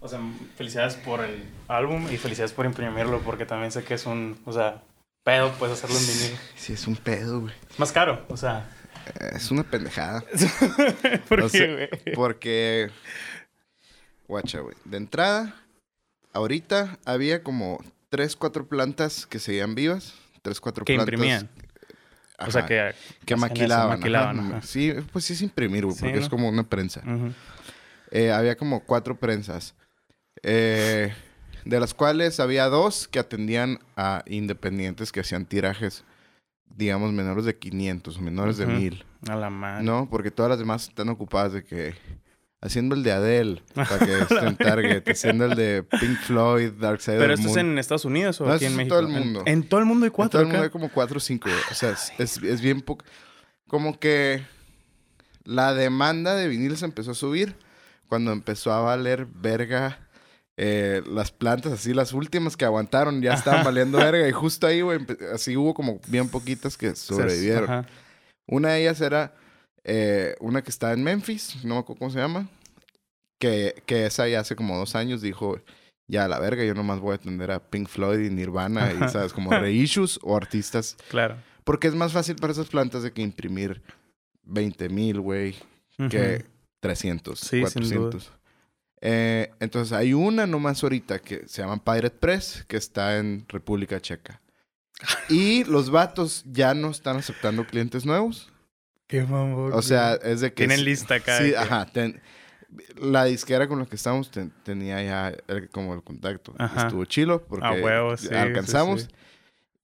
O sea, felicidades por el álbum y felicidades por imprimirlo, porque también sé que es un, o sea, pedo, puedes hacerlo en vinil. Sí, es un pedo, güey. Es más caro, o sea. Es una pendejada. ¿Por O qué, güey? Porque. Guacha, güey. De entrada, ahorita había como tres, cuatro plantas que seguían vivas. Tres, cuatro Que plantas. imprimían. O sea, que... que maquilaban. maquilaban, ajá. ajá. Sí, pues sí es imprimir, güey, Sí, porque es como una prensa. Eh, había como cuatro prensas. Eh, de las cuales había dos que atendían a independientes que hacían tirajes, digamos, menores de 500 o menores de 1000. A la madre. No, porque todas las demás están ocupadas de que haciendo el de Adele para que esté en Target, haciendo el de Pink Floyd, Dark Side ¿Pero esto es en Estados Unidos o No, aquí en es en México? todo el mundo. En, en todo el mundo hay En cuatro todo el mundo acá? hay como cuatro o cinco. O sea, es, es, es bien poco. Como que la demanda de viniles empezó a subir cuando empezó a valer verga eh, las plantas, así las últimas que aguantaron ya estaban valiendo verga. Y justo ahí, güey, así hubo como bien poquitas que sobrevivieron. Ajá. Una de ellas era eh, una que está en Memphis, no me acuerdo cómo se llama, que, que esa ya hace como dos años dijo, ya la verga, yo nomás voy a atender a Pink Floyd y Nirvana Ajá. y, ¿sabes? Como reissues o artistas. Claro. Porque es más fácil para esas plantas de que imprimir 20 mil, güey, que Ujú. 300, Sí, sin duda. 400. Eh, entonces hay una nomás ahorita que se llama Pirate Press, que está en República Checa. Y los vatos ya no están aceptando clientes nuevos. Qué mamón. O sea, es de que... Tienen lista acá. Sí, ajá. ten- la disquera con la que estábamos ten- tenía ya el- como el contacto. Ajá. Estuvo chilo porque A huevo, sí, sí, alcanzamos. sí.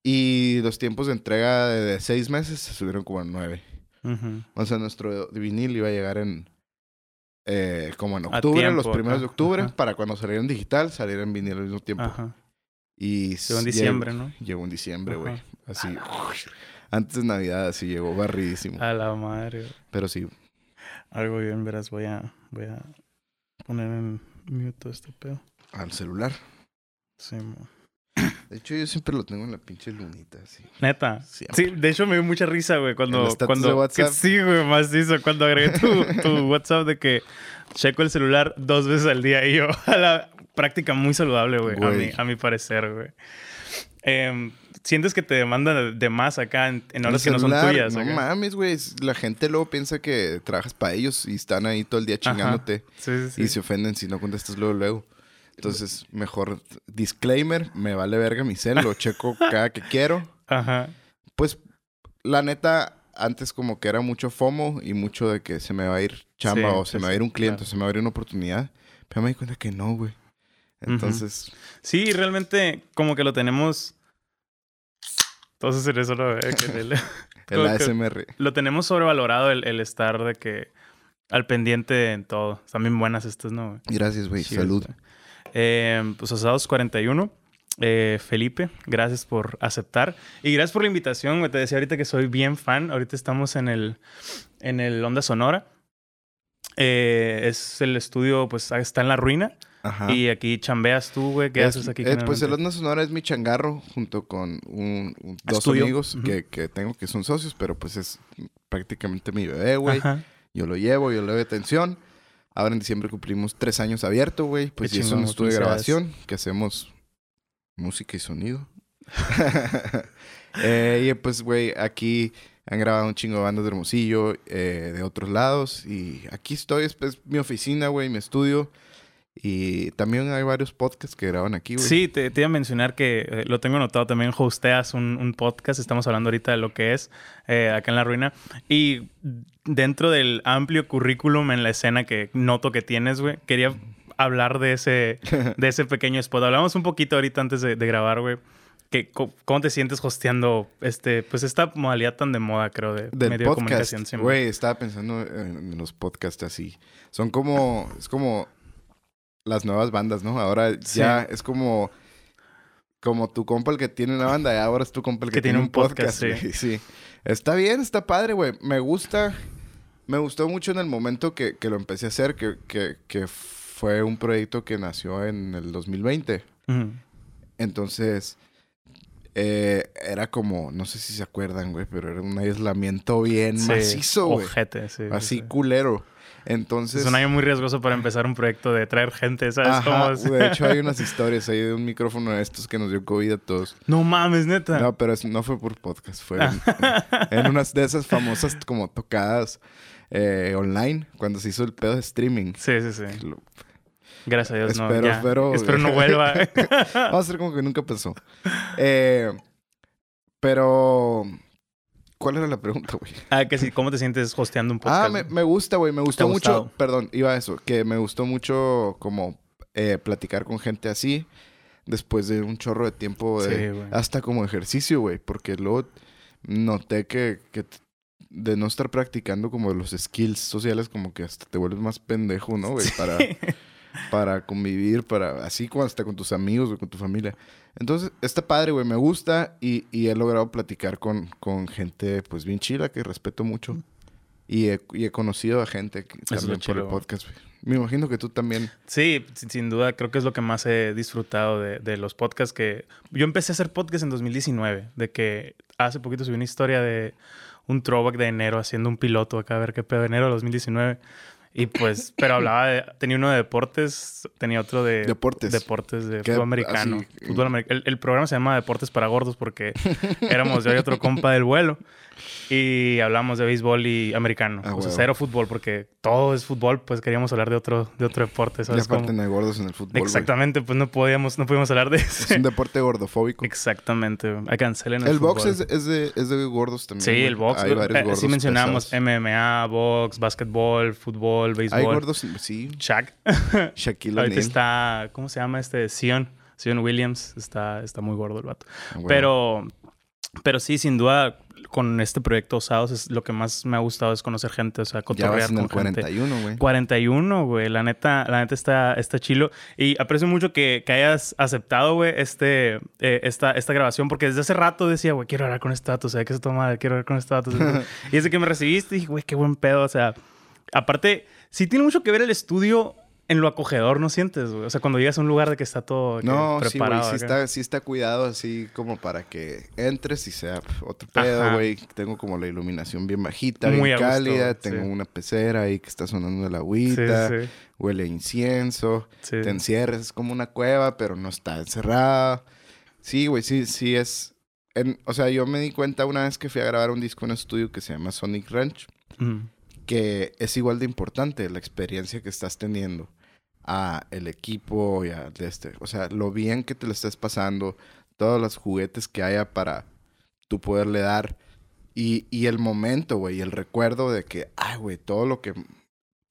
Y los tiempos de entrega de, de seis meses se subieron como a nueve. Ujú. O sea, nuestro vinil iba a llegar en... eh, como en octubre, los primeros de octubre, ajá. para cuando saliera en digital, saliera en vinil al mismo tiempo. Ajá. Y Llegó en diciembre, llegó- ¿no? Llegó en diciembre, güey. Así. Antes de Navidad, así llegó barridísimo. A la madre. Pero sí, Algo bien, verás. Voy a, voy a poner en mute este pedo. al celular. Sí, mo. De hecho, yo siempre lo tengo en la pinche lunita, así. Neta. Siempre. Sí, de hecho me dio mucha risa, güey, cuando... cuando de WhatsApp. que sí, güey, más hizo. Cuando agregué tu, tu WhatsApp de que checo el celular dos veces al día. Y yo, a la práctica muy saludable, güey, a mi, a mi parecer, güey. Em, ¿Sientes que te demandan de más acá en, en horas que no son tuyas? No acá? mames, güey. La gente luego piensa que trabajas para ellos y están ahí todo el día chingándote. Sí, sí, sí. Y se ofenden si no contestas luego, luego. Entonces, mejor disclaimer, me vale verga mi cel, lo checo cada que quiero. Ajá. Pues, la neta, antes como que era mucho FOMO y mucho de que se me va a ir chamba Sí, o se me va a ir un cliente claro. o se me va a ir una oportunidad. Pero me di cuenta que no, güey. Entonces, Sí, realmente como que lo tenemos... Entonces en eso lo veo. que el- el ASMR. lo tenemos sobrevalorado el, el estar de que al pendiente en todo. Están bien buenas estas, ¿no? güey? Gracias, güey. Salud. güey. Eh, pues Asados 41. Eh, Felipe, gracias por aceptar. Y gracias por la invitación. Te decía ahorita que soy bien fan. Ahorita estamos en el, en el Onda Sonora. Eh, es el estudio, pues está en la ruina. Ajá. Y aquí chambeas tú, güey. ¿Qué Es- haces aquí? eh, pues el? Onda Sonora es mi changarro junto con un, un- dos tuyo. amigos Ujú. que, que tengo que son socios, pero pues es prácticamente mi bebé, güey. Yo lo llevo, yo le doy atención. Ahora en diciembre cumplimos tres años abierto, güey. Pues y es un estudio de grabación que hacemos música y sonido. Eh, y pues, güey, aquí han grabado un chingo de bandas de Hermosillo, eh, de otros lados. Y aquí estoy, es pues, mi oficina, güey, mi estudio. Y también hay varios podcasts que graban aquí, güey. Sí, te, te iba a mencionar que eh, lo tengo anotado también. Hosteas un, un podcast. Estamos hablando ahorita de lo que es eh, acá en La Ruina. Y dentro del amplio currículum en la escena que noto que tienes, güey, quería hablar de ese, de ese pequeño spot. Hablamos un poquito ahorita antes de, de grabar, güey. Que, ¿Cómo te sientes hosteando este, pues esta modalidad tan de moda, creo, de Del medio de podcast, comunicación? siempre? güey, estaba pensando en, en los podcasts así. Son como, es como las nuevas bandas, ¿no? Ahora Sí. ya es como, como tu compa el que tiene una banda y ahora es tu compa el que, tiene un podcast, sí. sí. Está bien, está padre, güey. Me gusta, me gustó mucho en el momento que, que lo empecé a hacer, que, que, que fue un proyecto que nació en el 2020. Ujú. Entonces, eh, era como, no sé si se acuerdan, güey, pero era un aislamiento bien Sí, macizo, güey. ojete, sí, sí, Así sí. culero. Entonces. Es un año muy riesgoso para empezar un proyecto de traer gente, ¿sabes? Ajá, cómo de hecho, hay unas historias ahí de un micrófono de estos que nos dio COVID a todos. No mames, neta. No, pero no fue por podcast, fue en, en unas de esas famosas como tocadas eh, online, cuando se hizo el pedo de streaming. Sí, sí, sí. Lo- Gracias a Dios, Espero, no. ya. espero- Espero no vuelva. Vamos a hacer como que nunca pasó. Eh, pero, ¿cuál era la pregunta, güey? ah, que sí, ¿cómo te sientes hosteando un podcast? Ah, me, me gusta, güey. Me gustó mucho. gustado? Perdón, iba a eso. Que me gustó mucho como eh, platicar con gente así. Después de un chorro de tiempo. de- Sí, güey. hasta como ejercicio, güey. Porque luego noté que, que de no estar practicando como los skills sociales, como que hasta te vuelves más pendejo, ¿no, güey? Para, para convivir, para así hasta con tus amigos o con tu familia. Entonces, está padre, güey, me gusta y, y he logrado platicar con, con gente, pues, bien chila, que respeto mucho. Y he, y he conocido a gente que, también por el podcast, güey. Me imagino que tú también. Sí, sin, sin duda, creo que es lo que más he disfrutado de, de los podcasts que... Yo empecé a hacer podcast en 2019, de que hace poquito subí una historia de un throwback de enero haciendo un piloto acá, a ver qué pedo, enero de 2019. Y pues, pero hablaba de... Tenía uno de deportes, tenía otro de... Deportes. Deportes de fútbol americano. Así, Fútbol amer- el, el programa se llama Deportes para Gordos porque éramos yo y otro compa del vuelo. Y hablamos de béisbol y americano. Ah, o sea, cero fútbol porque todo es fútbol, pues queríamos hablar de otro, de otro deporte, Y ¿sabes? aparte cómo? no hay gordos en el fútbol. Exactamente, pues no podíamos, no pudimos hablar de Es eso. un deporte gordofóbico. Exactamente, cancelen el, El box es, es de, es de gordos también. Sí, el box. Hay varios eh, gordos. sí mencionamos pesados. MMA, box, básquetbol, fútbol, béisbol. Hay gordos, sí. Shaq. Shaquille Ahorita O'Neal. está, ¿cómo se llama este? Sion. Sion Williams. Está, está muy gordo el vato. Ah, bueno. Pero, pero sí, sin duda, con este proyecto Osados es lo que más me ha gustado es conocer gente, o sea, Ya cotorrear el con gente. 41, güey. 41, güey. La neta, la neta está, está chilo. Y aprecio mucho que, que hayas aceptado, güey, este, eh, esta, esta grabación. Porque desde hace rato decía, güey, quiero hablar con este dato. O sea, que se toma, quiero hablar con este dato. y desde que me recibiste, dije, güey, qué buen pedo. O sea, aparte, sí tiene mucho que ver el estudio en lo acogedor, ¿no sientes, güey? O sea, cuando llegas a un lugar de que está todo que No, sí, preparado. Sí acá. está, sí está cuidado así como para que entres y sea otro pedo, Ajá. güey. Tengo como la iluminación bien bajita, Muy bien gusto, cálida. sí. Tengo una pecera ahí que está sonando la Sí, agüita. sí, Huele a incienso. sí. Te encierras. Es como una cueva, pero no está encerrada. Sí, güey. Sí, sí es... en- o sea, yo me di cuenta una vez que fui a grabar un disco en un estudio que se llama Sonic Ranch. Que es igual de importante la experiencia que estás teniendo a el equipo y a este, o sea, lo bien que te lo estés pasando, todos los juguetes que haya para tú poderle dar y, y el momento, güey, y el recuerdo de que, ay, güey, todo lo que,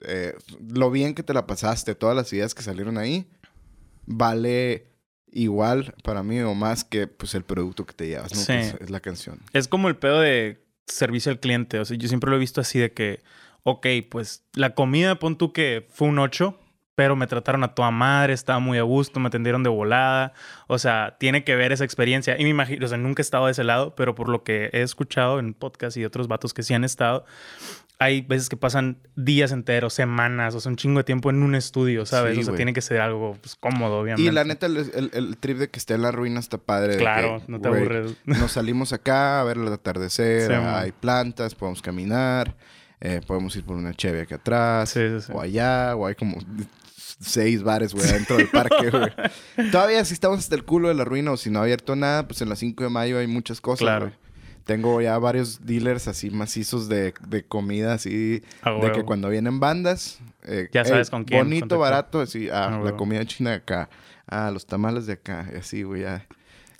eh, lo bien que te la pasaste, todas las ideas que salieron ahí, vale igual para mí o más que pues el producto que te llevas, ¿no? Sí. Es la canción. Es como el pedo de servicio al cliente. O sea, yo siempre lo he visto así de que, ok, pues la comida, pon tú que fue un 8, pero me trataron a toda madre, estaba muy a gusto, me atendieron de volada. O sea, tiene que ver esa experiencia. Y me imagino, o sea, nunca he estado de ese lado, pero por lo que he escuchado en podcast y otros vatos que sí han estado, hay veces que pasan días enteros, semanas, o sea, un chingo de tiempo en un estudio, ¿sabes? Sí, o sea, tiene que ser algo pues, cómodo, obviamente. Y la neta, el, el- el trip de que esté en la ruina está padre. Claro, que, no te aburres. Nos salimos acá a ver el atardecer, Sí, hay plantas, podemos caminar, eh, podemos ir por una cheve acá atrás, Sí, sí, sí. o allá, o hay como seis bares, güey, dentro del parque, güey. Todavía si estamos hasta el culo de la ruina o si no ha abierto nada, pues en la 5 de mayo hay muchas cosas, Claro. Tengo ya varios dealers así macizos de, de comida, así, de que cuando vienen bandas... eh, Ya sabes "Ey, con quién Bonito, contactar". barato, así, ah, la comida china de acá, ah, los tamales de acá, y así, güey, ya.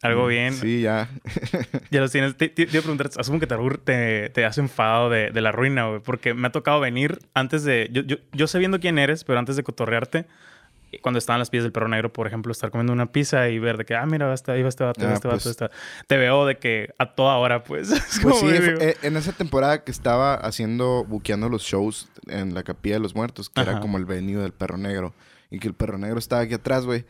Algo bien. Sí, ya. Ya los tienes. Te, te, te iba a preguntar, asumo que te, te, te has enfadado de, de la ruina, güey. Porque me ha tocado venir antes de. Yo, yo, yo sé viendo quién eres, pero antes de cotorrearte, cuando estaban las pies del perro negro, por ejemplo, estar comiendo una pizza y ver de que, ah, mira, va este- ahí va este vato, Ah, este vato, pues. está. Te veo de que a toda hora, pues. Es Pues sí, fue- eh, en esa temporada que estaba haciendo, buqueando los shows en la Capilla de los Muertos, que era como el venue del Perro Negro, y que el Perro Negro estaba aquí atrás, güey.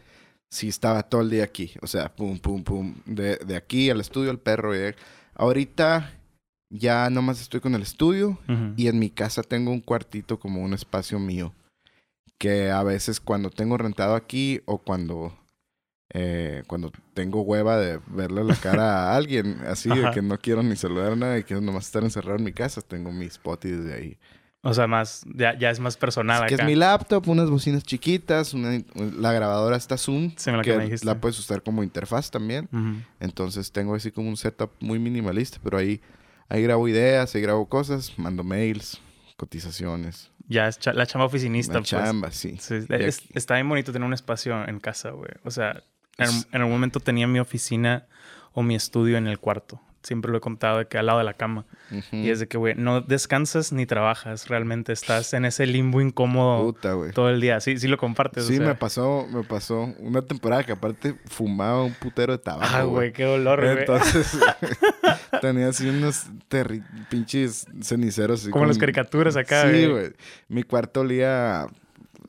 Sí, estaba todo el día aquí. O sea, pum, pum, pum. De, de aquí al estudio al perro. y- Ahorita ya nomás estoy con el estudio y en mi casa tengo un cuartito como un espacio mío. Que a veces cuando tengo rentado aquí o cuando eh, cuando tengo hueva de verle la cara a alguien, así de que no quiero ni saludar a nadie, quiero nomás estar encerrado en mi casa, tengo mi spot y desde ahí. O sea, más, ya, ya es más personal que es mi laptop, unas bocinas chiquitas, una- la grabadora está Zoom, Sí, me la que que me dijiste. la puedes usar como interfaz también. Entonces tengo así como un setup muy minimalista, pero ahí, ahí grabo ideas, ahí grabo cosas, mando mails, cotizaciones, Ya es cha- la chamba oficinista, la pues. chamba, sí. Es- está bien bonito tener un espacio en casa, güey. O sea, en, Es- en algún momento tenía mi oficina o mi estudio en el cuarto. Siempre lo he contado de que al lado de la cama. Y es de que, güey, no descansas ni trabajas. Realmente estás en ese limbo incómodo Puta, todo el día. Sí, sí lo compartes. o Sí, sea. me pasó, me pasó una temporada que aparte fumaba un putero de tabaco. Ah, güey, qué dolor, güey. Entonces, tenía así unos pinches ceniceros. así Como las caricaturas acá, Sí, güey. güey. Mi cuarto olía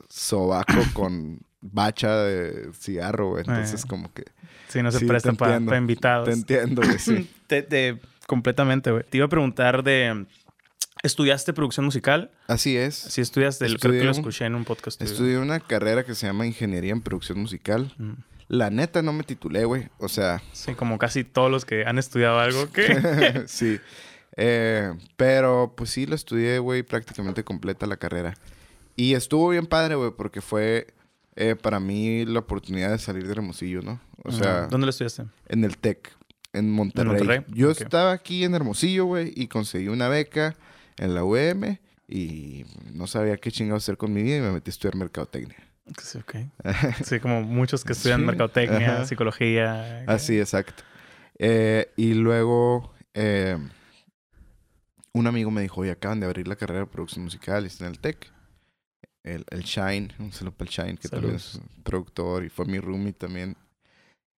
sobaco con bacha de cigarro, güey. Entonces, Eh. como que Sí, no se Sí, presta para invitados. te entiendo, güey, sí. Te- te- completamente, güey. Te iba a preguntar de... ¿Estudiaste producción musical? Así es. Sí, estudiaste. Creo que lo Estudié escuché en un podcast. tuyo. Estudié una carrera que se llama Ingeniería en Producción Musical. Mm. La neta no me titulé, güey. O sea, Sí, como casi todos los que han estudiado algo que... sí. Eh, pero pues sí, la estudié, güey, prácticamente completa la carrera. Y estuvo bien padre, güey, porque fue eh, para mí la oportunidad de salir de Hermosillo, ¿no? O sea, ¿Dónde lo estudiaste? en el TEC, en Monterrey. Monterrey? Yo estaba aquí en Hermosillo, güey, y conseguí una beca en la UM y no sabía qué chingados hacer con mi vida y me metí a estudiar mercadotecnia. Sí, ok. Sí, como muchos que estudian Sí, mercadotecnia, ajá. psicología. Así, exacto. Eh, y luego eh, un amigo me dijo, oye, acaban de abrir la carrera de producción musical y está en el TEC. El, el Shine, un saludo para el Shine, que también Saludos. es productor y fue mi roomie también.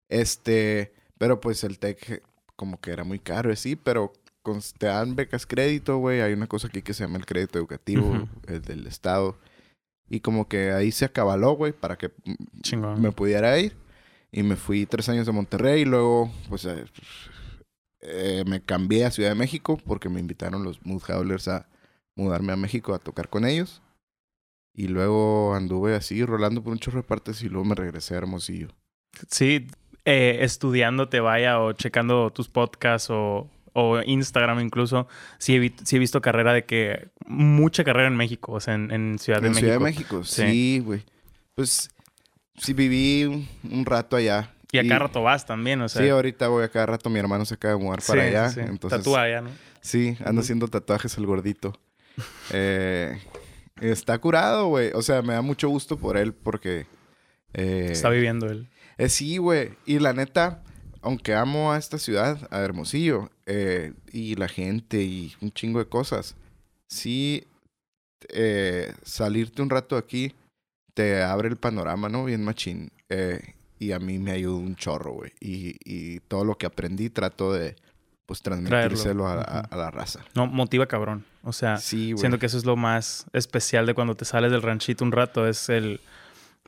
Este, pero pues el TEC como que era muy caro, sí, pero con- te dan becas crédito, güey. Hay una cosa aquí que se llama el crédito educativo, Ujú. el del Estado. Y como que ahí se acabaló, güey, para que Chingón. me pudiera ir. Y me fui tres años a Monterrey y luego, pues, eh, eh, me cambié a Ciudad de México porque me invitaron los Mood Howlers a mudarme a México a tocar con ellos. Y luego anduve así, rolando por un chorro de partes y luego me regresé a Hermosillo. Sí, eh, estudiándote, vaya, o checando tus podcasts o, o Instagram incluso, sí he, sí he visto carrera de que... Mucha carrera en México, o sea, en, en Ciudad de en México. Ciudad de México, Sí. sí, güey. Pues, sí viví un, un rato allá. Y a cada rato vas también, o sea... Sí, ahorita voy a cada rato. Mi hermano se acaba de mudar para sí, allá. sí. Entonces, Tatúa allá, ¿no? Sí, anda Ujú. haciendo tatuajes el gordito. Eh, está curado, güey. O sea, me da mucho gusto por él porque... eh, Está viviendo él. Eh, sí, güey. Y la neta, aunque amo a esta ciudad, a Hermosillo, eh, y la gente y un chingo de cosas, sí, eh, salirte un rato aquí te abre el panorama, ¿no? Bien machín. Eh, y a mí me ayudó un chorro, güey. Y, y todo lo que aprendí trato de, pues, transmitírselo a, a- la raza. No, motiva cabrón. O sea, Sí, siento que eso es lo más especial de cuando te sales del ranchito un rato. Es el...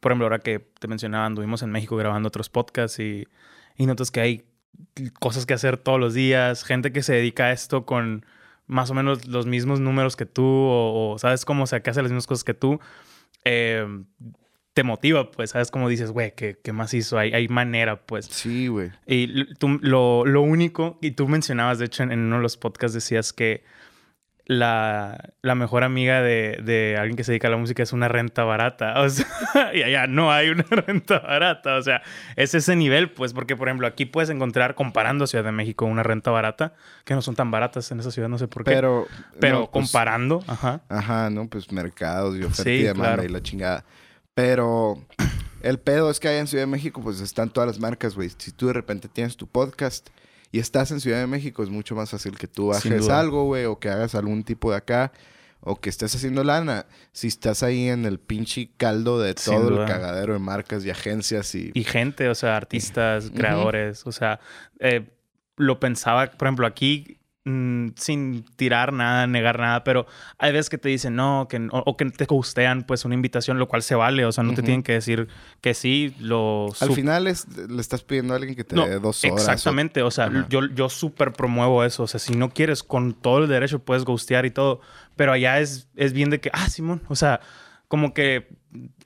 Por ejemplo, ahora que te mencionaba, anduvimos en México grabando otros podcasts y, y notas que hay cosas que hacer todos los días. Gente que se dedica a esto con más o menos los mismos números que tú o, o sabes cómo, o sea, que hace las mismas cosas que tú. eh, te motiva, pues, ¿sabes? Como dices, güey, ¿qué, ¿qué más hizo? Hay, hay manera, pues. Sí, güey. Y tú, lo, lo único, y tú mencionabas, de hecho, en, en uno de los podcasts decías que la, la mejor amiga de, de alguien que se dedica a la música es una renta barata. O sea, y allá no hay una renta barata. O sea, es ese nivel, pues, porque, por ejemplo, aquí puedes encontrar, comparando a Ciudad de México, una renta barata, que no son tan baratas en esa ciudad, no sé por qué. Pero, Pero... no, pues, comparando, ajá. Ajá, ¿no? Pues mercados y oferta Sí, y demanda claro. y la chingada. Pero el pedo es que allá en Ciudad de México, pues están todas las marcas, güey. Si tú de repente tienes tu podcast y estás en Ciudad de México, es mucho más fácil que tú bajes algo, güey, o que hagas algún tipo de acá, o que estés haciendo lana. Si estás ahí en el pinche caldo de todo el cagadero de marcas y agencias y. y gente, o sea, artistas, creadores, o sea, eh, lo pensaba, por ejemplo, aquí mm, sin tirar nada, negar nada, pero hay veces que te dicen no, que, o, o que te gustean pues una invitación, lo cual se vale, o sea, no te tienen que decir que sí, lo... Al final es- le estás pidiendo a alguien que te No, dé dos horas. Exactamente, o sea, yo, yo súper promuevo eso. O sea, si no quieres con todo el derecho, puedes ghostear y todo. Pero allá es, es bien de que, ah, Simón, o sea, como que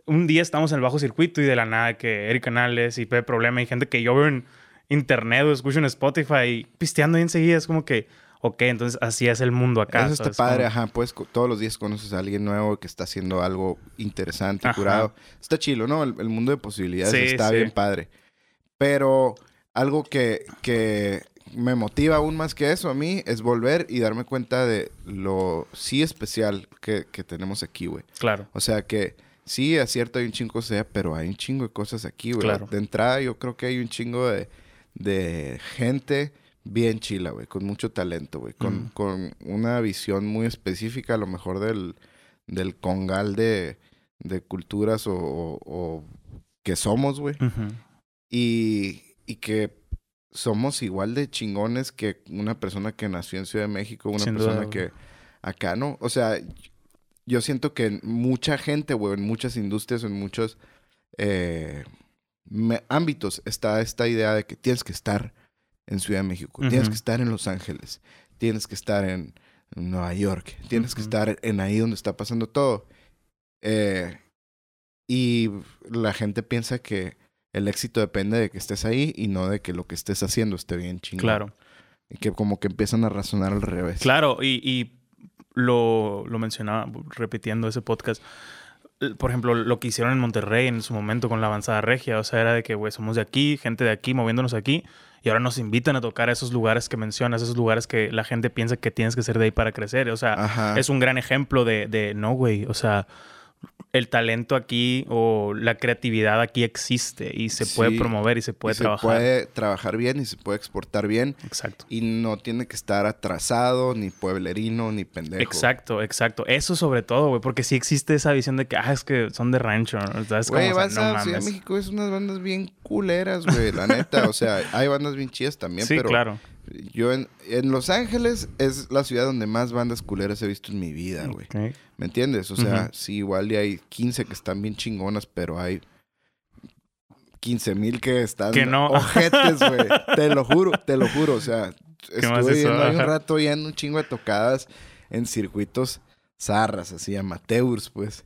un día estamos en el bajo circuito y de la nada que Eric Canales y Pepe Problema y gente que yo veo en internet o escucho en Spotify pisteando y enseguida es como que, ok, entonces así es el mundo acá. Eso está padre, ajá, pues todos los días conoces a alguien nuevo que está haciendo algo interesante, curado. Está chilo, ¿no? El, mundo de posibilidades está bien padre. Pero algo que, que me motiva aún más que eso a mí es volver y darme cuenta de lo sí especial que, que tenemos aquí, güey. Claro. O sea que sí, es cierto, hay un chingo sea, pero hay un chingo de cosas aquí, güey. Claro. De entrada yo creo que hay un chingo de, de gente bien chila, güey, con mucho talento, güey, con, con, una visión muy específica, a lo mejor del, del congal de, de culturas o, o, que somos, güey. y, y que somos igual de chingones que una persona que nació en Ciudad de México, una persona que acá, ¿no? O sea, yo siento que en mucha gente, güey, en muchas industrias, en muchos eh, ámbitos está esta idea de que tienes que estar en Ciudad de México, tienes que estar en Los Ángeles, tienes que estar en Nueva York, tienes que estar en ahí donde está pasando todo. Eh, y la gente piensa que el éxito depende de que estés ahí y no de que lo que estés haciendo esté bien chingón. Claro. Y que como que empiezan a razonar al revés. Claro, y, y lo, lo mencionaba repitiendo ese podcast por ejemplo, lo que hicieron en Monterrey en su momento con la avanzada regia. O sea, era de que, güey, somos de aquí, gente de aquí, moviéndonos aquí. Y ahora nos invitan a tocar a esos lugares que mencionas, esos lugares que la gente piensa que tienes que ser de ahí para crecer. O sea, es un gran ejemplo de, de no, güey. O sea, el talento aquí o la creatividad aquí existe y se puede promover y se puede trabajar. Se puede trabajar bien y se puede exportar bien. Exacto. Y no tiene que estar atrasado, ni pueblerino, ni pendejo. Exacto, exacto. Eso sobre todo, güey, porque sí existe esa visión de que, ah, es que son de rancho. Güey, vas a Ciudad de México, es unas bandas bien culeras, güey, la neta. o sea, hay bandas bien chidas también, sí, pero... claro. Yo en, en, Los Ángeles es la ciudad donde más bandas culeras he visto en mi vida, güey. ¿Me entiendes? O sea, sí, igual y hay 15 que están bien chingonas, pero hay 15 mil que están que no. ojetes, güey. te lo juro, te lo juro. O sea, estuve ahí un rato yendo un chingo de tocadas en circuitos zarras, así, amateurs, pues.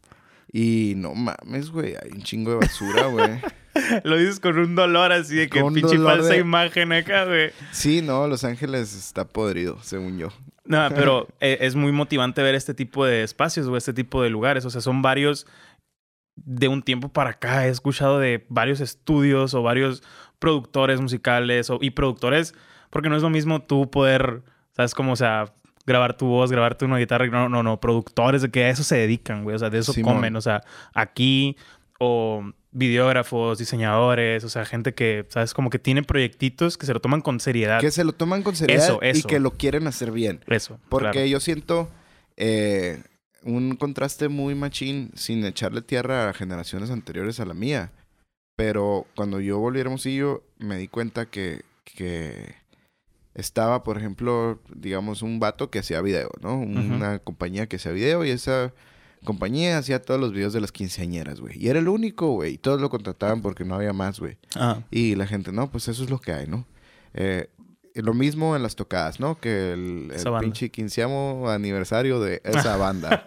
Y no mames, güey, hay un chingo de basura, güey. Lo dices con un dolor así de que pinche falsa imagen acá, güey. Sí, no, Los Ángeles está podrido, según yo. No, pero e, es muy motivante ver este tipo de espacios o este tipo de lugares. O sea, son varios de un tiempo para acá. He escuchado de varios estudios o varios productores musicales o, y productores, porque no es lo mismo tú poder, ¿sabes? Como, o sea, grabar tu voz, grabarte una guitarra. No, no, no, productores de que a eso se dedican, güey. O sea, de eso comen. O sea, aquí o videógrafos, diseñadores, o sea, gente que, ¿sabes? Como que tiene proyectitos que se lo toman con seriedad. Que se lo toman con seriedad y que lo quieren hacer bien. Eso. Porque yo siento eh, un contraste muy machín sin echarle tierra a generaciones anteriores a la mía. Pero cuando yo volví a Hermosillo, me di cuenta que, que estaba, por ejemplo, digamos, un vato que hacía video, ¿no? Una compañía que hacía video y esa compañía hacía todos los videos de las quinceañeras, güey. Y era el único, güey. Y todos lo contrataban porque no había más, güey. Ah. Y la gente, no, pues eso es lo que hay, ¿no? Eh, lo mismo en las tocadas, ¿no? Que el, pinche quinceavo aniversario de esa banda.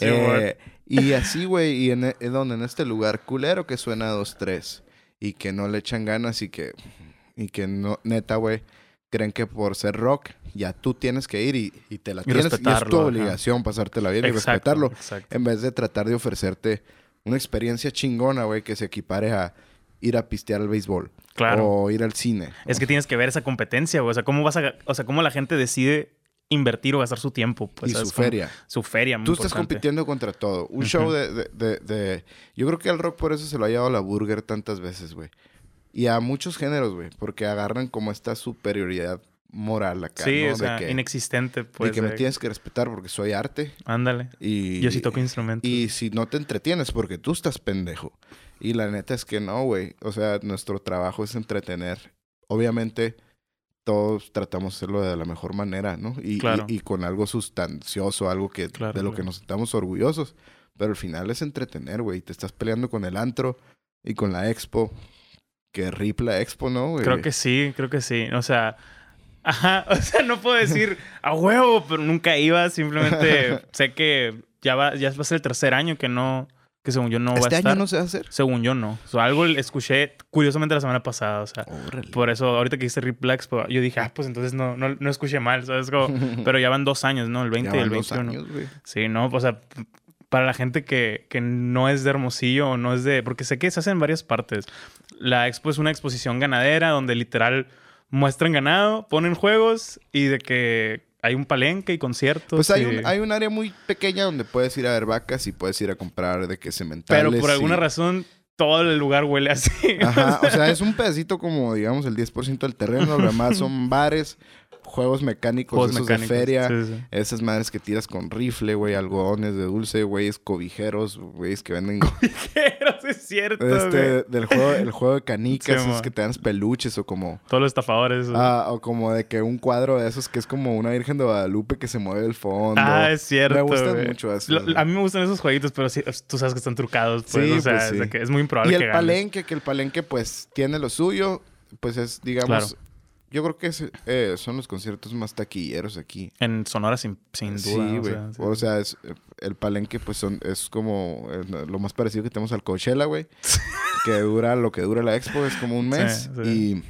Eh, y así, güey, y en, en, donde en este lugar culero que suena 2-3 y que no le echan ganas y que, y que no, neta, güey, creen que por ser rock ya tú tienes que ir y, te la tienes. Y es tu obligación pasártela bien y respetarlo. En vez de tratar de ofrecerte una experiencia chingona, güey, que se equipare a ir a pistear al béisbol. Claro. O ir al cine. Es que tienes que ver esa competencia, güey. O sea, cómo vas a, o sea, cómo la gente decide invertir o gastar su tiempo. Pues, y su feria. Su feria, Tú estás compitiendo contra todo. Un show de, de, de, Yo creo que al rock por eso se lo ha llevado la burger tantas veces, güey. Y a muchos géneros, güey. Porque agarran como esta superioridad moral acá. Sí, o sea, inexistente, pues. De que me tienes que respetar porque soy arte. Ándale. Y, Yo sí toco instrumentos. Y si no te entretienes porque tú estás pendejo. Y la neta es que no, güey. O sea, nuestro trabajo es entretener. Obviamente, todos tratamos de hacerlo de la mejor manera, ¿no? Y, y, con algo sustancioso, algo que de lo que nos estamos orgullosos. Pero al final es entretener, güey. Te estás peleando con el antro y con la expo. Que Ripla Expo, ¿no? Güey? Creo que sí, creo que sí. O sea, Ajá, o sea, no puedo decir a huevo, pero nunca iba. Simplemente sé que ya va, ya va a ser el tercer año que no, que según yo no va a ¿Este estar. año no se va a hacer? Según yo no. O sea, algo escuché curiosamente la semana pasada. O sea, Órale. por eso ahorita que hice Replex, pues, yo dije, ah, pues entonces no, no, no escuché mal, ¿sabes? Como- pero ya van dos años, ¿no? El 20 Ya y el van dos 21. años, güey. Sí, no, o sea, para la gente que, que no es de Hermosillo o no es de... Porque sé que se hace en varias partes. La expo es una exposición ganadera donde literal muestran ganado, ponen juegos y de que hay un palenque y conciertos. Pues hay y- un, hay un área muy pequeña donde puedes ir a ver vacas y puedes ir a comprar de que cementales. Pero por alguna y- razón todo el lugar huele así. Ajá, o sea, es un pedacito como, digamos, el 10% del terreno. Lo demás son bares, juegos mecánicos, Juegos esos mecánicos, de feria. sí, sí. Esas madres que tiras con rifle, güey, algodones de dulce, güeyes cobijeros, güeyes que venden sí es cierto, güey. este, del juego, el juego de canicas, Sí, esos que te dan peluches o como Todos los estafadores. ah, o como de que un cuadro de esos que es como una Virgen de Guadalupe que se mueve del fondo. Ah, es cierto. Me gustan güey. mucho Lo- güey. a mí me gustan esos jueguitos, pero sí, tú sabes que están trucados. Pues, Sí, o sea, pues, es, que es muy y improbable que el ganes. palenque, que el palenque pues tiene lo suyo, pues es, digamos, Claro. Yo creo que es, eh, son los conciertos más taquilleros aquí. En Sonora, sin, sin duda. Sí, o güey. sea, sí. O sea, es, el palenque, pues, son, es como eh, lo más parecido que tenemos al Coachella, güey. que dura lo que dura la expo, es como un mes. Sí, sí.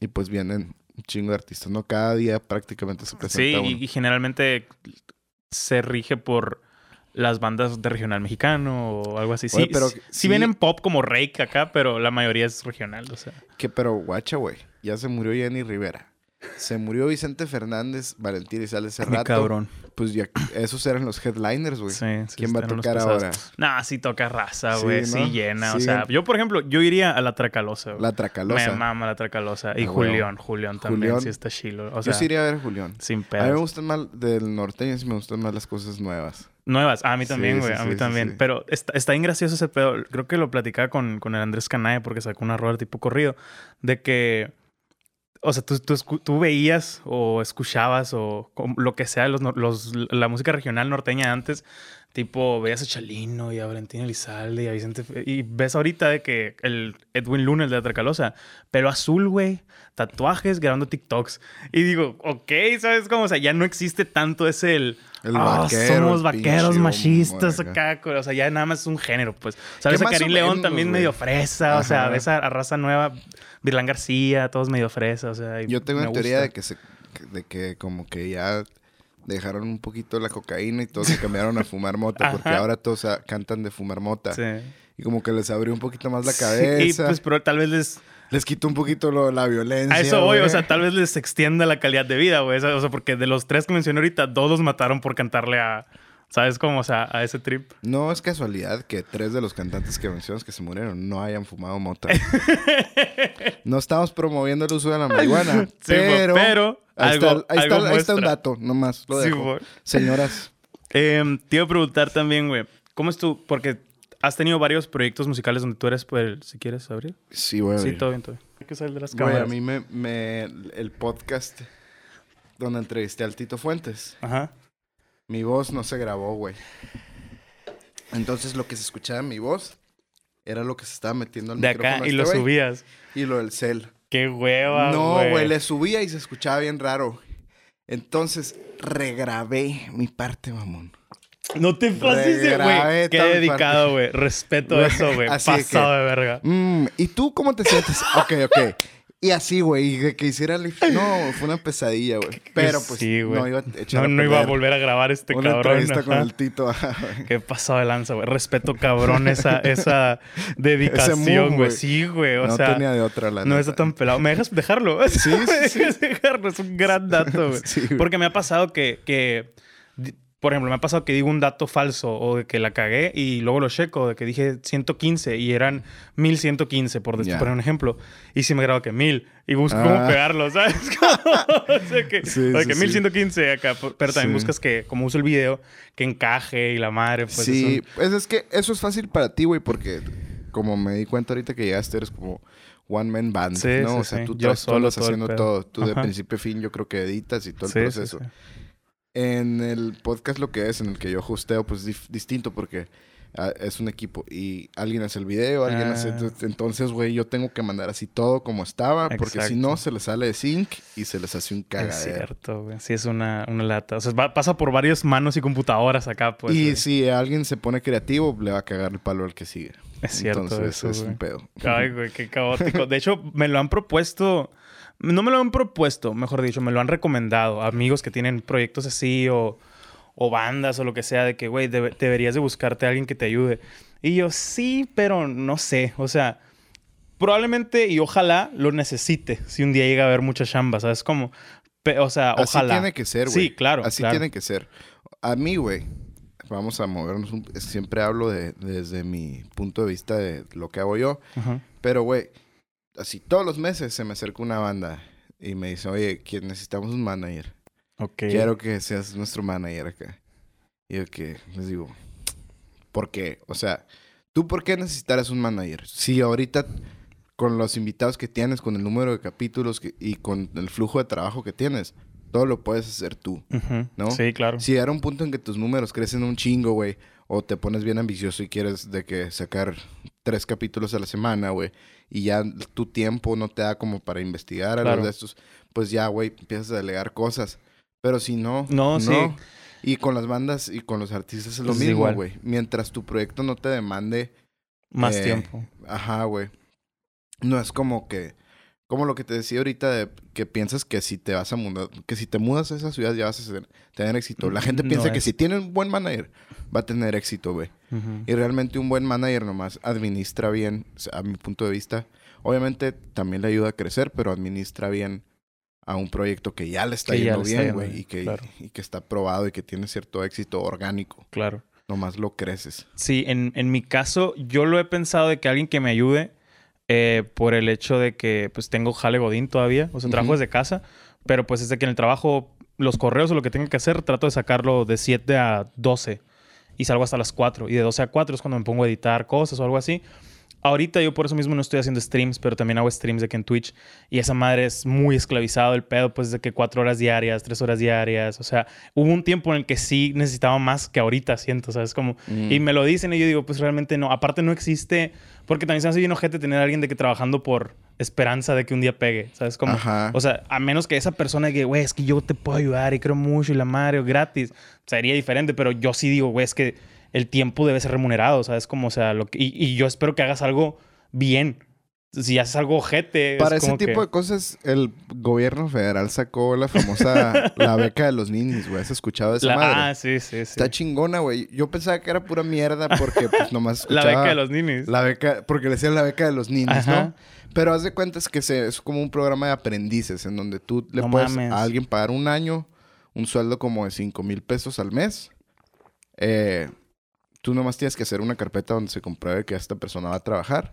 Y, y, pues vienen un chingo de artistas, ¿no? Cada día prácticamente se Sí, presenta uno. y, y generalmente se rige por las bandas de regional mexicano o algo así. Oye, sí, pero sí, sí- vienen pop como Rake acá, pero la mayoría es regional, o sea. Que, pero, guacha, güey. Ya se murió Jenny Rivera. Se murió Vicente Fernández, Valentín Izalde hace Mi rato. cabrón. Pues ya, esos eran los headliners, güey. Sí, sí, ¿Quién va a tocar ahora? Nah, sí toca raza, güey. Sí, ¿no? llena. O sea, yo, por ejemplo, yo iría a la Tracalosa. güey. La Tracalosa. Me mama la Tracalosa. Y Ah. Julián, Julián también, Julián. sí está chilo. O sea, Yo sí iría a ver a Julián. sin A mí me gustan más del norteño, sí me gustan más las cosas nuevas. Nuevas. Ah, a mí también, güey. a mí también. Pero está, está bien gracioso ese pedo. Creo que lo platicaba con, con el Andrés Canaya porque sacó una rueda tipo corrido. De que... O sea, tú, tú, tú veías o escuchabas o lo que sea los, la música regional norteña antes. Tipo, veías a Chalino y a Valentín Elizalde y a Vicente... Fe- Y ves ahorita de que el Edwin Luna, el de la Tracalosa, pelo azul, güey. Tatuajes, grabando TikToks. Y digo, ok, ¿sabes cómo? O sea, ya no existe tanto ese el... El "Ah, vaquero, somos el vaqueros pinche machistas acá. O sea, ya nada más es un género, pues. Sabes, Que a Karim León menos, también güey. medio fresa. O sea, Ajá. ves a, a raza nueva, Virlán García, todos medio fresa. O sea, Yo tengo una teoría gusta. de que se, de que como que ya dejaron un poquito la cocaína y todos se cambiaron a fumar mota, porque ahora todos cantan de fumar mota. Sí. Y como que les abrió un poquito más la Sí, cabeza. pues, pero tal vez les... Les quitó un poquito lo- la violencia. A eso voy, o sea, tal vez les extienda la calidad de vida, güey. O sea, porque de los tres que mencioné ahorita, dos los mataron por cantarle a... ¿Sabes cómo? O sea, a ese trip. No es casualidad que tres de los cantantes que mencionas que se murieron no hayan fumado mota. no estamos promoviendo el uso de la marihuana, Sí, pero, pero ahí, algo- está, ahí, está, algo ahí está un dato, nomás lo Sí, dejo. güey. Señoras, Em, te iba a preguntar también, güey. ¿Cómo es tú? Porque has tenido varios proyectos musicales donde tú eres, pues, si quieres abrir. sí, güey. Sí, todo bien, todo bien. Hay que salir de las Güey, cámaras. a mí me, me- El podcast donde entrevisté al Tito Fuentes, Ajá. Mi voz no se grabó, güey. Entonces lo que se escuchaba en mi voz era lo que se estaba metiendo al De micrófono acá, este y lo güey, subías. Y lo del cel. Qué hueva, No, güey. le subía y se escuchaba bien raro. Entonces regrabé mi parte, mamón. No te pases, de- güey. Qué dedicado, güey. Respeto eso, güey. de Pasado que- de verga. Mm, ¿Y tú cómo te sientes? ok, ok. Y así, güey, y de que hiciera el... No, fue una pesadilla, güey. Pero pues Sí, no iba a echar No, a no iba a volver a grabar este Una cabrón. entrevista con el Tito. ajá. Qué pasado de lanza, güey. Respeto cabrón esa, esa dedicación, güey. Sí, güey. O no sea, tenía de otra, la no está tan pelado. ¿Me dejas dejarlo? Sí, sí, ¿Me sí. dejas dejarlo? Es un gran dato, güey. Sí. Porque me ha pasado que, por ejemplo, me ha pasado que digo un dato falso o de que la cagué y luego lo checo, de que dije 115 y eran 1115, por Ya. poner un ejemplo. Y si me grabo que 1000 y busco cómo Ah. pegarlo, ¿sabes? o sea, que, Sí, o de sí, que sí. 1115 acá, pero también buscas que, como uso el video, que encaje y la madre, pues. sí, es pues es que eso es fácil para ti, güey, porque como me di cuenta ahorita que llegaste, eres como one man band, ¿no? o sea, tú, Yo traes- solo todo haciendo pedo. todo. Tú de principio a fin yo creo que editas y todo el proceso. En el podcast lo que es, en el que yo hosteo, pues es distinto porque ah, es un equipo. Y alguien hace el video, alguien hace... Ah. Entonces, güey, yo tengo que mandar así todo como estaba. Porque si no, se les sale de sync y se les hace un Es cagadero. cierto, güey. Sí, es una, una lata. O sea, va- pasa por varias manos y computadoras acá, pues. y si alguien se pone creativo, le va a cagar el palo al que sigue. Es cierto Entonces, eso, es un pedo. Ay, güey, qué caótico. De hecho, me lo han propuesto. No me lo han propuesto, mejor dicho, me lo han recomendado. Amigos que tienen proyectos así o, o bandas o lo que sea, de que, güey, debe- deberías de buscarte a alguien que te ayude. Y yo, sí, pero no sé. O sea, probablemente y ojalá lo necesite si un día llega a haber mucha chamba, ¿sabes? Como, pe- o sea, Así ojalá. tiene que ser, güey. Sí, claro. Así claro. tiene que ser. A mí, güey, vamos a movernos. un- Siempre hablo de, desde mi punto de vista de lo que hago yo. Pero, güey, así todos los meses se me acerca una banda y me dice, oye, que necesitamos un manager. Ok. Quiero que seas nuestro manager acá. Y yo que les digo, ¿por qué? O sea, ¿tú por qué necesitarás un manager? Si ahorita con los invitados que tienes, con el número de capítulos que- y con el flujo de trabajo que tienes, todo lo puedes hacer tú. ¿no? Sí, claro. Si era un punto en que tus números crecen un chingo, güey, o te pones bien ambicioso y quieres de que sacar tres capítulos a la semana, güey, y ya tu tiempo no te da como para investigar a Claro. los de estos, pues ya, güey, empiezas a delegar cosas. Pero si no, No, sí. Y con las bandas y con los artistas es lo Es mismo, güey. Mientras tu proyecto no te demande, Más eh, tiempo. ajá, güey. No es como que, como lo que te decía ahorita de que piensas que si te vas a mudar, que si te mudas a esa ciudad ya vas a ser- tener éxito. La gente No piensa que si tiene un buen manager va a tener éxito, güey. Y realmente un buen manager nomás administra bien, a mi punto de vista. Obviamente también le ayuda a crecer, pero administra bien a un proyecto que ya le está Que yendo le bien, güey. Y que, claro. y que está probado y que tiene cierto éxito orgánico. Claro. Nomás lo creces. Sí, en, en mi caso, yo lo he pensado de que alguien que me ayude eh, por el hecho de que pues tengo jale godín todavía, o sea, trabajo desde casa, pero pues es de que en el trabajo, los correos o lo que tenga que hacer, trato de sacarlo de 7 a 12 y salgo hasta las 4 y de 12 a 4 es cuando me pongo a editar cosas o algo así. Ahorita yo por eso mismo no estoy haciendo streams, pero también hago streams de que en Twitch. Y esa madre es muy esclavizado el pedo, pues de que cuatro horas diarias, tres horas diarias. O sea, hubo un tiempo en el que sí necesitaba más que ahorita, siento, ¿sabes? Como... Mm. Y me lo dicen y yo digo, pues realmente no. Aparte no existe... Porque también se hace bien ojete tener a alguien de que trabajando por esperanza de que un día pegue, ¿sabes? Como... Ajá. O sea, a menos que esa persona que, güey, es que yo te puedo ayudar y creo mucho y la madre, o gratis, sería diferente. Pero yo sí digo, güey, es que el tiempo debe ser remunerado, ¿sabes? Como, o sea, lo que... y, y yo espero que hagas algo bien. Si haces algo ojete... es Para ese como tipo que- de cosas, el gobierno federal sacó la famosa la beca de los ninis, güey. ¿Has escuchado de esa La- madre? Ah, sí, sí, sí. Está chingona, güey. Yo pensaba que era pura mierda porque pues nomás La escuchaba beca de los ninis. La beca, porque le decían la beca de los ninis, Ajá. ¿no? Pero haz de cuenta es que se- es como un programa de aprendices en donde tú le No puedes mames. a alguien pagar un año, un sueldo como de 5 mil pesos al mes. Eh, tú nomás tienes que hacer una carpeta donde se compruebe que esta persona va a trabajar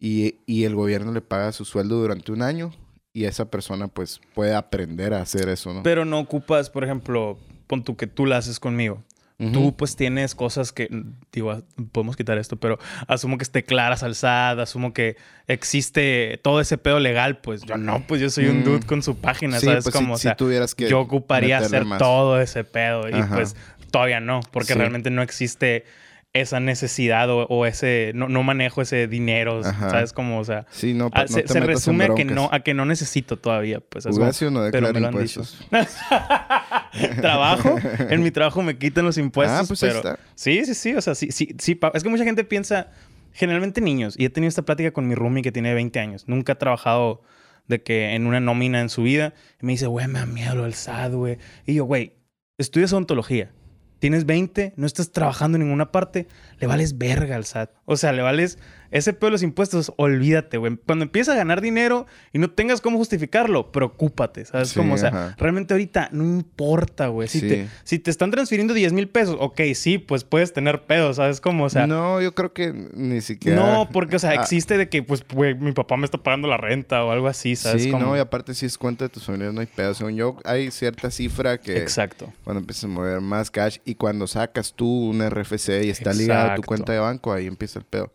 y, y el gobierno le paga su sueldo durante un año y esa persona pues puede aprender a hacer eso, ¿no? Pero no ocupas, por ejemplo, pon tú que tú la haces conmigo. Tú pues tienes cosas que, digo, podemos quitar esto, pero asumo que esté claras al SAT, asumo que existe todo ese pedo legal, pues yo no, pues yo soy un Mm. dude con su página, Sí, ¿sabes? pues, Como, si, o sea, si tuvieras que yo ocuparía hacer más. todo ese pedo y pues todavía no, porque Sí. realmente no existe esa necesidad o, o ese, no, no manejo ese dinero, Ajá. ¿sabes? Como, o sea, Sí, no, pa- ah, no se, resume a que, no, a que no necesito todavía, pues. Ugacio no pero me lo han dicho. impuestos. trabajo, en mi trabajo me quitan los impuestos, Ah, pues ahí pero está. sí, sí, sí, o sea, sí, sí, sí, es que mucha gente piensa, generalmente niños, y he tenido esta plática con mi roomie que tiene 20 años, nunca ha trabajado de que en una nómina en su vida, y me dice, güey, me da miedo lo del SAT, güey, y yo, güey, estudias odontología, tienes 20, no estás trabajando en ninguna parte, le vales verga al SAT, o sea, le vales ese pedo de los impuestos, olvídate, güey, cuando empiezas a ganar dinero y no tengas cómo justificarlo, preocúpate, ¿sabes? Sí, Como, o sea, ajá. Realmente ahorita no importa, güey. Si, Sí. te, si te están transfiriendo 10 mil pesos, ok, sí, pues puedes tener pedos, ¿sabes cómo? O sea, no, no, yo creo que ni siquiera. porque, o sea, Ah, existe de que, pues, güey, mi papá me está pagando la renta o algo así, ¿sabes? Sí, Como- no, y aparte si es cuenta de tus familiares no hay pedo. Según yo, hay cierta cifra que Exacto. cuando empiezas a mover más cash y cuando sacas tú un RFC y está ligado a tu cuenta de banco, ahí empieza el pedo.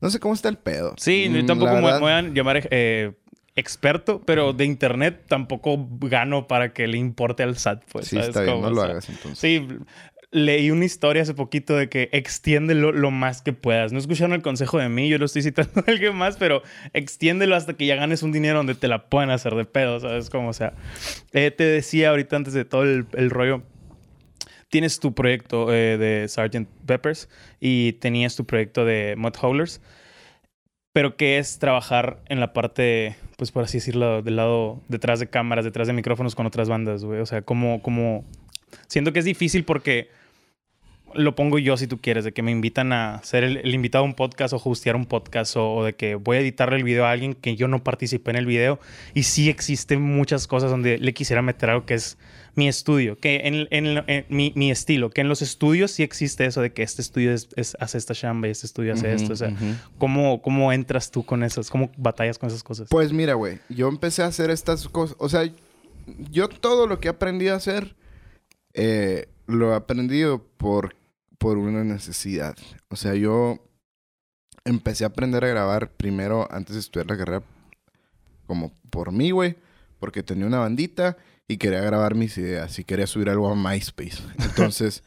No sé cómo está el pedo. Sí, Mm, yo tampoco me, verdad, voy a llamar eh, experto, pero de internet tampoco gano para que le importe al SAT, pues. Sí, ¿sabes está bien, no lo hagas entonces. Sí, leí una historia hace poquito de que extiéndelo lo más que puedas. No escucharon el consejo de mí, yo lo estoy citando a alguien más, pero extiéndelo hasta que ya ganes un dinero donde te la puedan hacer de pedo, ¿sabes? Como, o sea, eh, te decía ahorita antes de todo el, el rollo, tienes tu proyecto eh, de Sgt. Peppers y tenías tu proyecto de Mud Howlers, pero ¿qué es trabajar en la parte, pues por así decirlo, del lado detrás de cámaras, detrás de micrófonos con otras bandas, güey? O sea, ¿cómo, cómo... Siento que es difícil porque lo pongo yo si tú quieres, de que me invitan a ser el, invitado a un podcast o hostear un podcast o, de que voy a editarle el video a alguien que yo no participé en el video. Y sí existen muchas cosas donde le quisiera meter algo que es mi estudio, que en, en, mi, mi, estilo, que en los estudios sí existe eso de que este estudio es, hace esta chamba y este estudio hace esto. O sea, ¿cómo, ¿cómo entras tú con esas? ¿Cómo batallas con esas cosas? Pues mira, güey, yo empecé a hacer estas cosas. O sea, yo todo lo que he aprendido a hacer, eh, lo he aprendido por por una necesidad. O sea, yo empecé a aprender a grabar primero antes de estudiar la carrera como por mí, güey, porque tenía una bandita y quería grabar mis ideas y quería subir algo a MySpace. Entonces,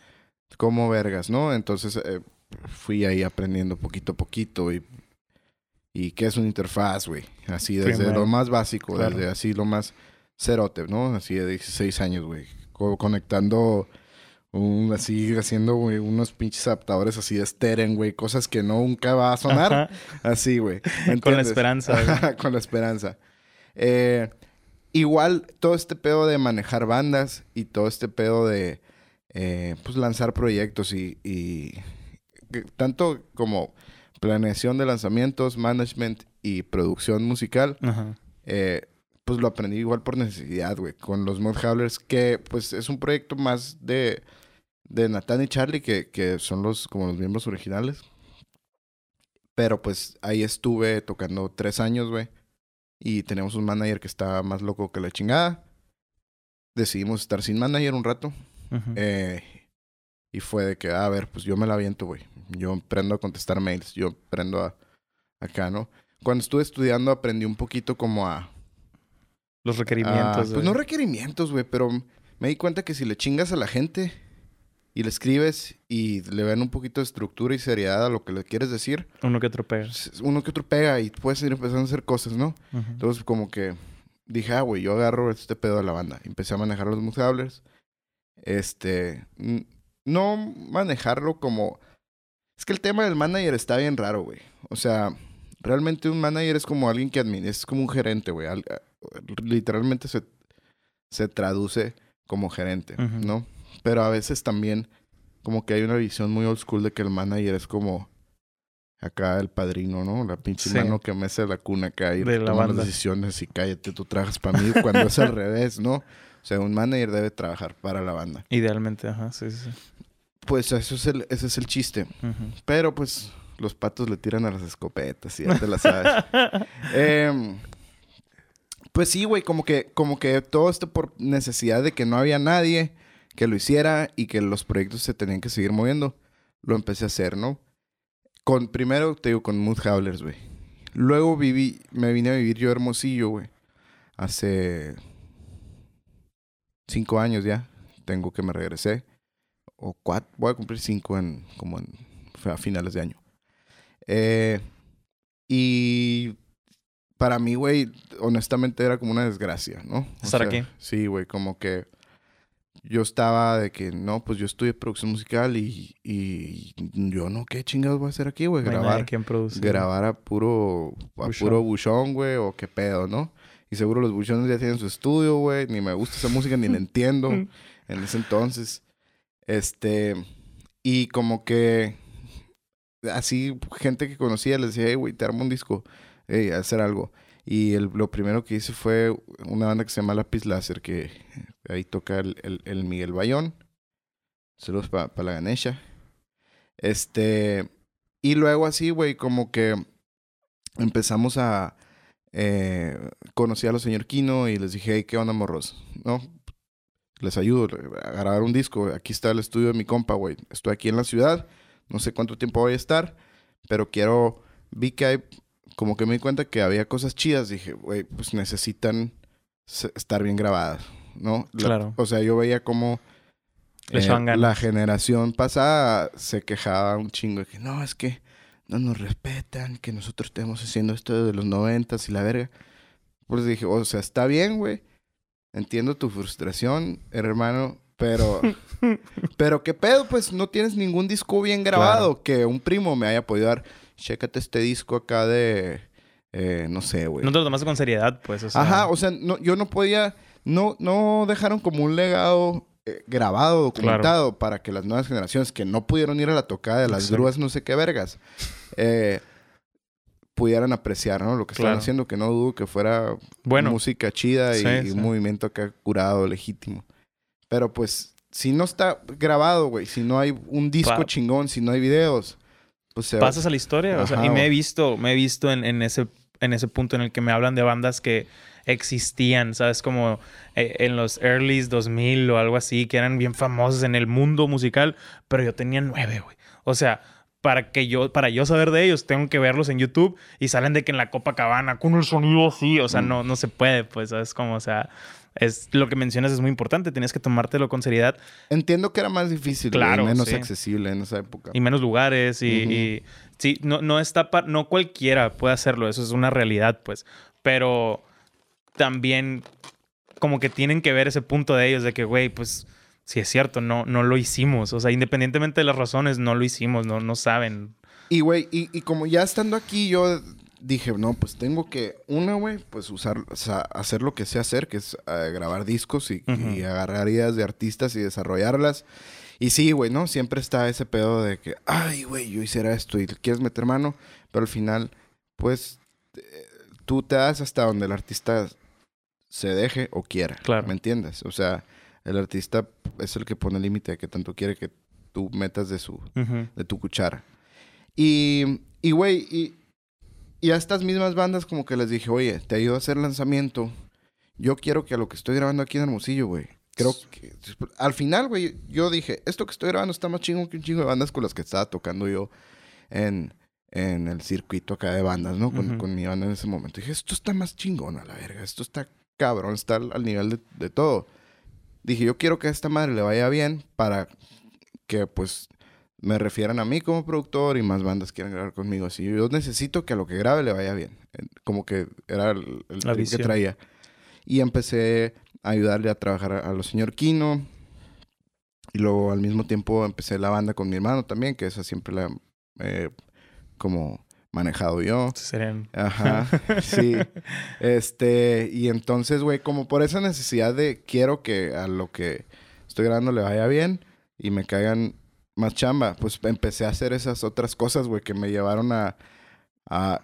como vergas, ¿no? Entonces eh, fui ahí aprendiendo poquito a poquito y, y qué es una interfaz, güey. Así desde lo más básico, desde así lo más cerote, ¿no? Así de 16 años, güey. conectando un, así haciendo, güey, unos pinches adaptadores así de Steren, güey, cosas que nunca va a sonar. Así, güey. Con la esperanza. Con la esperanza. Eh, igual, todo este pedo de manejar bandas y todo este pedo de, eh, pues, lanzar proyectos y, y tanto como planeación de lanzamientos, management y producción musical, eh, pues lo aprendí igual por necesidad, güey, con los Mod que pues es un proyecto más de de Nathan y Charlie, que, que son los, como los miembros originales. Pero pues ahí estuve tocando tres años, güey. Y tenemos un manager que está más loco que la chingada. Decidimos estar sin manager un rato. eh, y fue de que, a ver, pues yo me la aviento, güey. Yo aprendo a contestar mails. Yo aprendo a acá, ¿no? Cuando estuve estudiando aprendí un poquito como a... Los requerimientos. pues no requerimientos, güey, pero me di cuenta que si le chingas a la gente y le escribes y le ven un poquito de estructura y seriedad a lo que le quieres decir. Uno que otro pega. Uno que otro pega y puedes ir empezando a hacer cosas, ¿no? Entonces, como que dije, ah, güey, yo agarro este pedo de la banda. Empecé a manejar los musables. Este. No manejarlo como. Es que el tema del manager está bien raro, güey. O sea, realmente un manager es como alguien que administra, es como un gerente, güey. Literalmente se, se traduce como gerente, ¿no? Pero a veces también como que hay una visión muy old school de que el manager es como acá el padrino, ¿no? La pinche mano que me hace la cuna acá y toma las decisiones y cállate, tú trabajas para mí cuando es al revés, ¿no? O sea, un manager debe trabajar para la banda. Idealmente, ajá, sí, sí. Pues eso es el, ese es el chiste. Pero pues los patos le tiran a las escopetas y ya te la sabes. Em, pues sí, güey, como que, como que todo esto por necesidad de que no había nadie que lo hiciera y que los proyectos se tenían que seguir moviendo, lo empecé a hacer, ¿no? Con, primero, te digo, con Mood Howlers, güey. Luego viví, me vine a vivir yo Hermosillo, güey. Hace cinco años ya. Tengo que me regresé. O cuatro, voy a cumplir cinco en, como en, a finales de año. Eh, y para mí, güey, honestamente era como una desgracia, ¿no? ¿Estar aquí? Sí, güey, como que yo estaba de que, no, pues yo estudié producción musical y, y yo no, ¿qué chingados voy a hacer aquí, güey? Grabar, grabar a puro, a puro buchón, güey, o qué pedo, ¿no? Y seguro los buchones ya tienen su estudio, güey, ni me gusta esa música, ni la entiendo en ese entonces. Este, y como que así, gente que conocía les decía, hey, güey, te armo un disco, hey, hacer algo. Y el, lo primero que hice fue una banda que se llama Lapis Láser, que ahí toca el, el, Miguel Bayón. Saludos para la Ganesha. Este. Y luego así, güey, como que empezamos a. Eh, conocí a los señor Kino y les dije, hey, ¿qué onda, morros? ¿No? Les ayudo a grabar un disco. Aquí está el estudio de mi compa, güey. Estoy aquí en la ciudad. No sé cuánto tiempo voy a estar, pero quiero. Vi que hay como que me di cuenta que había cosas chidas. Dije, güey, pues necesitan estar bien grabadas, ¿no? claro. O sea, yo veía como eh, la generación pasada se quejaba un chingo de que no, es que no nos respetan, que nosotros estemos haciendo esto de los noventas y la verga. Pues dije, o sea, está bien, güey. Entiendo tu frustración, hermano, pero... pero qué pedo, pues no tienes ningún disco bien grabado que un primo me haya podido dar. Chécate este disco acá de... eh, no sé, güey. No te lo tomaste con seriedad, pues. O sea, Ajá, o sea, no, yo no podía, no, no dejaron como un legado eh, grabado, documentado, para que las nuevas generaciones que no pudieron ir a la tocada de las Exacto. grúas, no sé qué vergas, eh, pudieran apreciar, ¿no? Lo que estaban Claro. haciendo, que no dudo que fuera Bueno. música chida y, Sí, y sí. un movimiento acá curado, legítimo. Pero pues, si no está grabado, güey, si no hay un disco Pa- chingón, si no hay videos, pasas a la historia. O sea, Ajá, y me he visto, me he visto en, en ese, en ese punto en el que me hablan de bandas que existían, ¿sabes? Como eh, en los earlys 2000 o algo así, que eran bien famosos en el mundo musical, pero yo tenía nueve, güey. O sea, para que yo, para yo saber de ellos, tengo que verlos en YouTube y salen de que en la Copacabana con el sonido así, o sea, Mm. no, no se puede, pues, ¿sabes? Como, o sea, es lo que mencionas es muy importante, tienes que tomártelo con seriedad Entiendo que era más difícil, Claro, menos sí. accesible en esa época. y menos lugares y, y- sí, no, no está pa- no cualquiera puede hacerlo, eso es una realidad, pues. Pero también como que tienen que ver ese punto de ellos de que, güey, pues sí es cierto, no, no lo hicimos. O sea, independientemente de las razones, no lo hicimos, no, no saben. Y, güey, y, y como ya estando aquí, yo dije, no, pues tengo que, una, güey, pues usar, o sea, hacer lo que sé hacer, que es eh, grabar discos y, Ujú. y agarrar ideas de artistas y desarrollarlas. Y sí, güey, ¿no? Siempre está ese pedo de que, ay, güey, yo hiciera esto y quieres meter mano, pero al final, pues, eh, tú te das hasta donde el artista se deje o quiera. Claro. ¿Me entiendes? O sea, el artista es el que pone el límite de que tanto quiere que tú metas de su, Ujú. de tu cuchara. Y, y güey, y, y a estas mismas bandas como que les dije, oye, te ayudo a hacer lanzamiento. Yo quiero que a lo que estoy grabando aquí en Hermosillo, güey. Creo que... Al final, güey, yo dije, esto que estoy grabando está más chingo que un chingo de bandas con las que estaba tocando yo en, en el circuito acá de bandas, ¿no? Con, mi banda en ese momento. dije, esto está más chingón a la verga. Esto está cabrón, está al, al nivel de, de todo. Dije, yo quiero que a esta madre le vaya bien para que, pues, me refieran a mí como productor y más bandas quieran grabar conmigo. Así, yo necesito que a lo que grabe le vaya bien. Eh, Como que era el, el trip que traía. Y empecé a ayudarle a trabajar a, a los señor Kino. Y luego al mismo tiempo empecé la banda con mi hermano también, que esa siempre la he como manejado yo. Serían... Ajá, sí. Este, y entonces, güey, como por esa necesidad de quiero que a lo que estoy grabando le vaya bien y me caigan más chamba, pues empecé a hacer esas otras cosas, güey, que me llevaron a, a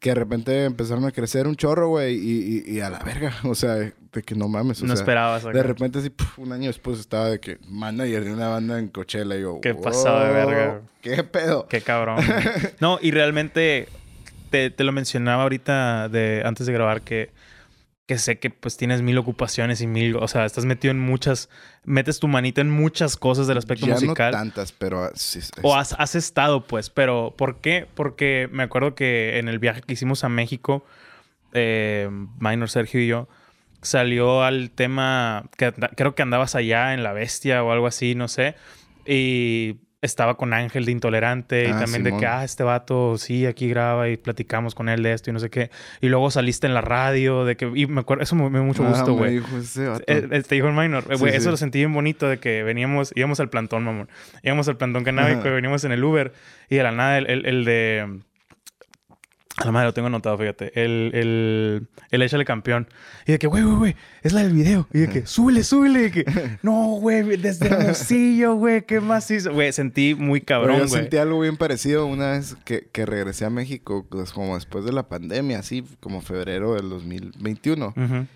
que de repente empezaron a crecer un chorro, güey, y, y- y a la verga, o sea, de que no mames, o no sea, esperabas. acá. de repente así, puf, un año después estaba de que manager de una banda en Coachella y yo, Qué pasado de verga. "Wow, ¿Qué pedo? Qué cabrón. No, y realmente te, te lo mencionaba ahorita de antes de grabar que, que sé que pues tienes mil ocupaciones y mil, o sea, estás metido en muchas, metes tu manita en muchas cosas del aspecto ya musical. no tantas, pero sí, es- O has, has estado, pues, pero ¿por qué? Porque me acuerdo que en el viaje que hicimos a México, eh, Minor Sergio y yo, salió al tema, que creo que andabas allá en La Bestia o algo así, no sé, y estaba con Ángel de Intolerante y Ah, también de que, ah, este vato, sí, aquí graba y platicamos con él de esto y no sé qué. Y luego saliste en la radio, de que, y me acuerdo, eso me, dio mucho Ah, gusto, güey. dijo. Eh, eh, te dijo el minor. Sí, güey, sí. Eso lo sentí bien bonito de que veníamos, íbamos al plantón, mamón. Íbamos al plantón canábico y veníamos en el Uber. Y de la nada, el, el, el de. A la madre lo tengo anotado, fíjate. El, el, el échale campeón. Y de que, güey, güey, güey, es la del video. Y de que, súbele, súbele. Y de que, no, güey, desde Hermosillo, güey, ¿qué más hizo? Güey, sentí muy Pero cabrón, yo güey. sentí algo bien parecido una vez que, que regresé a México, pues, como después de la pandemia, así como febrero del 2021. Ujú.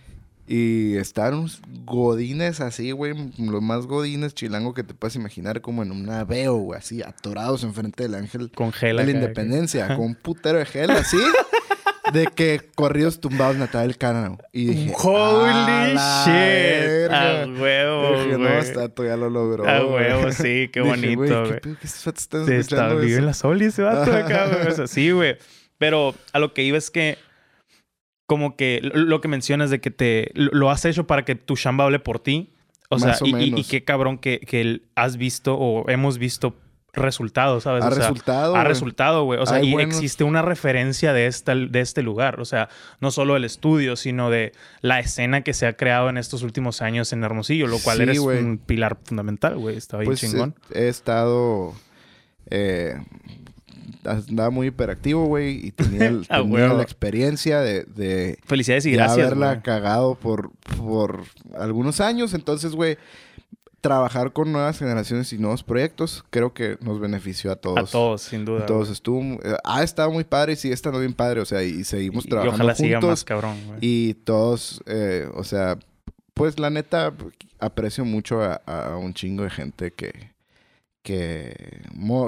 Y unos godines así, güey, los más godines chilango que te puedes imaginar, como en un aveo, güey, así, atorados enfrente del ángel Con gel de la independencia, con un putero de gel así, de que corridos tumbados Natal Cano. Y dije, Holy "A la shit. verga". A huevo, Dije, no, güey. está, ya lo logró. A güey". huevo, sí, qué bonito, "Güey, ¿qué que vatos están Sí, está, escuchando vive eso?" en la Soli ese vato acá, güey. O sea, sí, güey. Pero a lo que iba es que como que lo que mencionas de que te lo has hecho para que tu chamba hable por ti. O sea, o y, y- y menos. qué cabrón que, que has visto o hemos visto resultados, ¿sabes? Ha O sea, resultado, Ha resultado, güey. O sea, y existe una referencia de, esta, de este lugar. O sea, no solo el estudio, sino de la escena que se ha creado en estos últimos años en Hermosillo, lo cual Sí, eres un pilar fundamental, güey. Está bien Pues chingón. He, he estado. Eh, andaba muy hiperactivo, güey. Y tenía, el- Ah, tenía huevo. la experiencia de, de Felicidades y gracias. haberla cagado por, por algunos años. Entonces, güey, trabajar con nuevas generaciones y nuevos proyectos creo que nos benefició a todos. A todos, sin duda. A todos estuvo, eh, ha estado muy padre y sigue estando bien padre, o sea, y seguimos Y- y trabajando ojalá siga más juntos cabrón, güey. y todos, eh, o sea, pues la neta aprecio mucho a, a un chingo de gente que que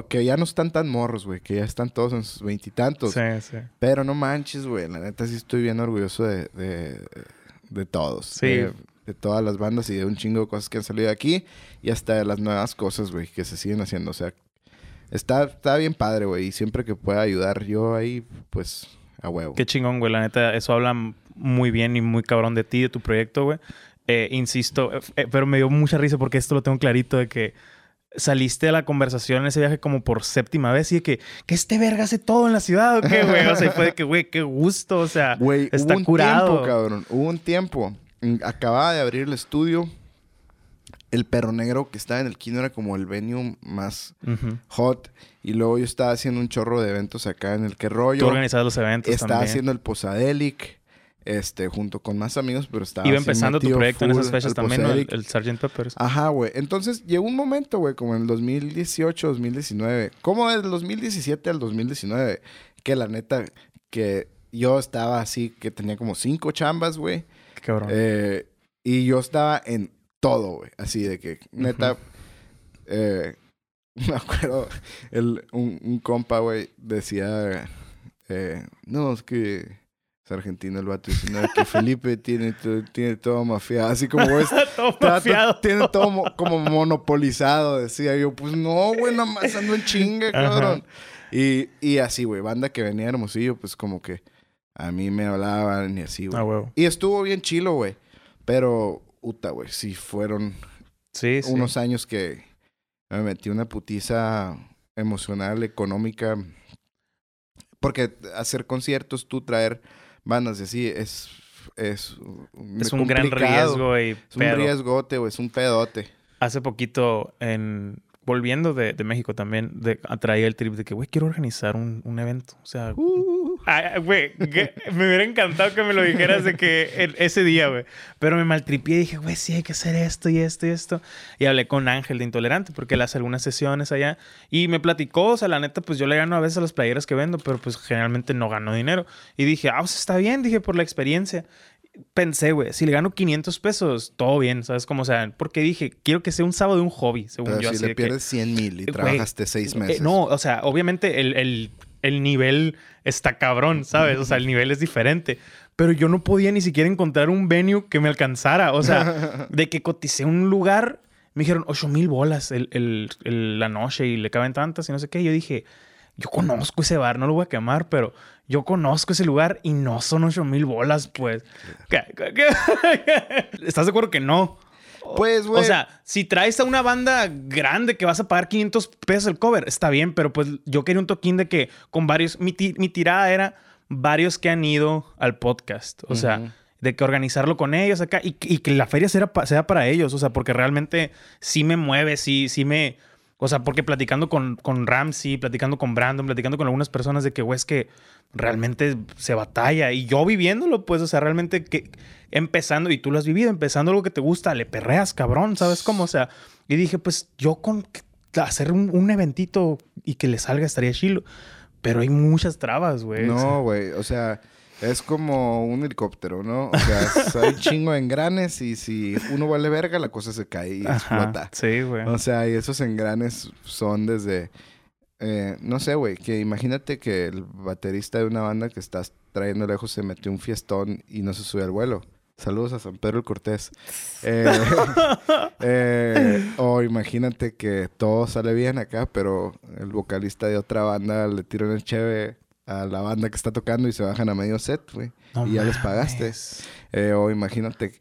que ya no están tan morros, güey, que ya están todos en sus veintitantos, Sí, sí. pero no manches, güey, la neta sí estoy bien orgulloso de de, de todos, Sí. de, de todas las bandas y de un chingo de cosas que han salido de aquí y hasta de las nuevas cosas, güey, que se siguen haciendo, o sea, está está bien padre, güey, y siempre que pueda ayudar yo ahí, pues a huevo. Qué chingón, güey. La neta, eso habla muy bien y muy cabrón de ti, de tu proyecto, güey. Eh, insisto, eh, eh, pero me dio mucha risa porque esto lo tengo clarito de que saliste de la conversación en ese viaje como por séptima vez y de que, que este verga hace todo en la ciudad o qué, güey. O sea, y fue de que, güey, qué gusto. O sea, Güey, está hubo un curado. tiempo, cabrón. Hubo un tiempo. Mm, Acababa de abrir el estudio. El perro negro que estaba en el kino era como el venue más hot. Y luego yo estaba haciendo un chorro de eventos acá en el que Tú rollo. organizabas los eventos Estaba también. haciendo el Posadelic. Este, junto con más amigos, pero estaba Iba empezando tu proyecto en esas fechas también, ¿no? el, el Sgt. Peppers. Ajá, güey. Entonces llegó un momento, güey, como en el 2018, 2019. Como del 2017 al 2019. Que la neta, que yo estaba así, que tenía como cinco chambas, güey. Qué cabrón. Eh, y yo estaba en todo, güey. Así de que, neta, eh, me acuerdo, el, un, un compa, güey, decía, eh, no, es que es argentino el vato, diciendo que Felipe tiene, tiene todo mafiado. Así como, güey, todo mafiado. Tiene todo mo- como monopolizado, decía yo. Pues no, güey, nomás ando en chinga, cabrón. Y, y así, güey, banda que venía Hermosillo, pues como que a mí me hablaban y así, güey. Ah. Y estuvo bien chilo, güey. Pero, puta, güey, sí fueron Sí, sí. unos años que me metí una putiza emocional, económica. Porque hacer conciertos, tú traer bandas y así, es... Es, es un gran riesgo y Es un pedo. riesgote, güey. Es un pedote. Hace poquito, en volviendo de, de México también, de, atraía el trip de que, güey, quiero organizar un, un evento. O sea, ay, ay, güey, me hubiera encantado que me lo dijeras de que el- ese día, güey. Pero me maltripié y dije, güey, sí, hay que hacer esto y esto y esto. Y hablé con Ángel de Intolerante porque él hace algunas sesiones allá. Y me platicó, o sea, la neta, pues yo le gano a veces a las playeras que vendo, pero pues generalmente no gano dinero. Y dije, ah, pues está bien, dije, por la experiencia pensé, güey, si le gano 500 pesos, todo bien, ¿sabes? Como, o sea, porque dije, quiero que sea un sábado un hobby, según Pero yo. si así le de que- pierdes 100 mil y Güey, trabajaste seis eh, meses. no, o sea, obviamente el, el- el nivel está cabrón, ¿sabes? O sea, el nivel es diferente. Pero yo no podía ni siquiera encontrar un venue que me alcanzara. O sea, de que coticé un lugar, me dijeron 8 mil bolas el, el- el- la noche y le caben tantas y no sé qué. Yo dije, yo conozco ese bar, no lo voy a quemar, pero yo conozco ese lugar y no son 8 mil bolas, pues. ¿Qué- qué- qué? ¿Estás de acuerdo que no? Pues, güey. O sea, si traes a una banda grande que vas a pagar 500 pesos el cover, está bien, pero pues yo quería un toquín de que con varios, mi, mi tirada era varios que han ido al podcast. O sea, de que organizarlo con ellos acá y, y que la feria sea, sea para ellos. O sea, porque realmente sí me mueve, sí, sí me... O sea, porque platicando con, con Ramsey, platicando con Brandon, platicando con algunas personas de que, güey, es que realmente se batalla. Y yo viviéndolo, pues, o sea, realmente que empezando, y tú lo has vivido, empezando algo que te gusta, le perreas, cabrón, ¿sabes cómo? O sea, y dije, pues yo con hacer un, un eventito y que le salga estaría chilo. Pero hay muchas trabas, güey. No, güey. O sea, es como un helicóptero, ¿no? O sea, hay un chingo de engranes y si uno vale verga, la cosa se cae y Ajá, explota. Sí, güey. O sea, y esos engranes son desde... eh, no sé, güey, que imagínate que el baterista de una banda que estás trayendo lejos se metió un fiestón y no se sube al vuelo. Saludos a San Pedro el Cortés. Eh, eh, o imagínate que todo sale bien acá, pero el vocalista de otra banda le tira una cheve a la banda que está tocando y se bajan a medio set, güey. No y ya les pagaste. Eh, o imagínate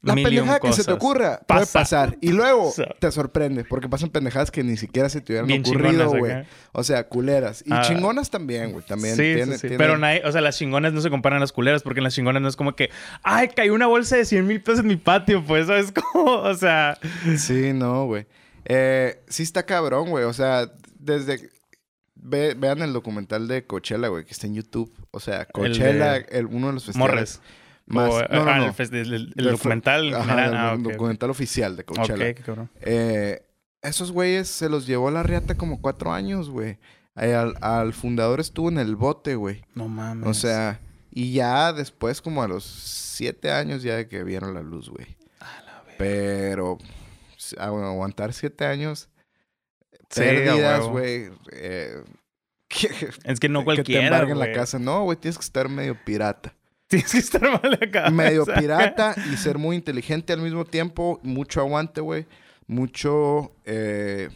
La Mil y un pendejada que se te cosas. ocurra puede Pasa. pasar. Y luego Pasa. te sorprende. Porque pasan pendejadas que ni siquiera se te hubieran Bien ocurrido, chingonas güey. O sea, culeras. Y Ah. chingonas también, güey. También sí, tiene, sí, sí. tiene- Pero nadie, o sea, las chingonas no se comparan a las culeras porque en las chingonas no es como que, ay, cayó una bolsa de 100 mil pesos en mi patio, pues, ¿sabes? Como, o sea, Sí, no, güey. Eh, sí está cabrón, güey. O sea, desde... ve- vean el documental de Coachella, güey, que está en YouTube. O sea, Coachella, el uno de los festivales Morres. más... O, no, no, ah, no. el, el- el- documental Ajá, general. Ah, documental oficial de Ok, Coachella. qué cabrón. Eh, esos güeyes se los llevó la riata como cuatro años, güey. Eh, Al, al fundador estuvo en el bote, güey. No mames. O sea, y ya después, como a los siete años, ya de que vieron la luz, güey. Pero s- agu- aguantar siete años, Sí, pérdidas, güey. eh, Es que no que te cualquiera, embarguen la casa. No, güey, tienes que estar medio pirata. Tienes que estar mal acá. medio pirata y ser muy inteligente al mismo tiempo. Mucho aguante, güey. Mucho eh,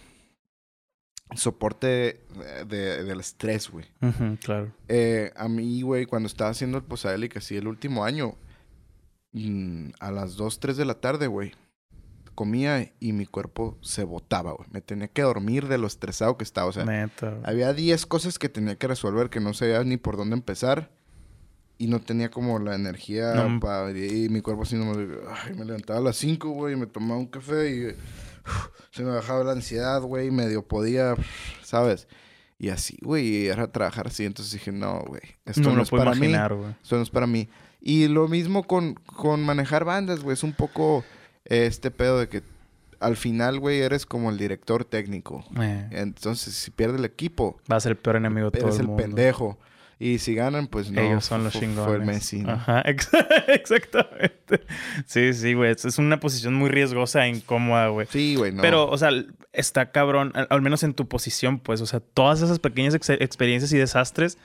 soporte de- de- del estrés, güey. Claro. Eh, a mí, güey, cuando estaba haciendo el Posadelic, así el último año, mm, a las 2, 3 de la tarde, güey, comía y mi cuerpo se botaba, güey. Me tenía que dormir de lo estresado que estaba. O sea, Neta. había 10 cosas que tenía que resolver que no sabía ni por dónde empezar. Y no tenía como la energía No. para... Y mi cuerpo así no me... Ay, me levantaba a las 5, güey, y me tomaba un café y... uf, se me bajaba la ansiedad, güey, medio podía, ¿sabes? Y así, güey, y era trabajar así. Entonces dije, no, güey, esto no no, lo es puedo para mí. güey. Esto no es para mí. Y lo mismo con, con manejar bandas, güey. Es un poco este pedo de que al final, güey, eres como el director técnico. Eh, Entonces, si pierde el equipo, va a ser el peor enemigo de todo eres el el mundo. pendejo. Y si ganan, pues no. Ellos son los chingones. Fue el Messi. ¿no? Ajá, ex- exactamente. Sí, sí, güey. Es una posición muy riesgosa e incómoda, güey. Sí, güey, no. Pero, o sea, está cabrón, al, al menos en tu posición, pues, o sea, todas esas pequeñas ex- experiencias y desastres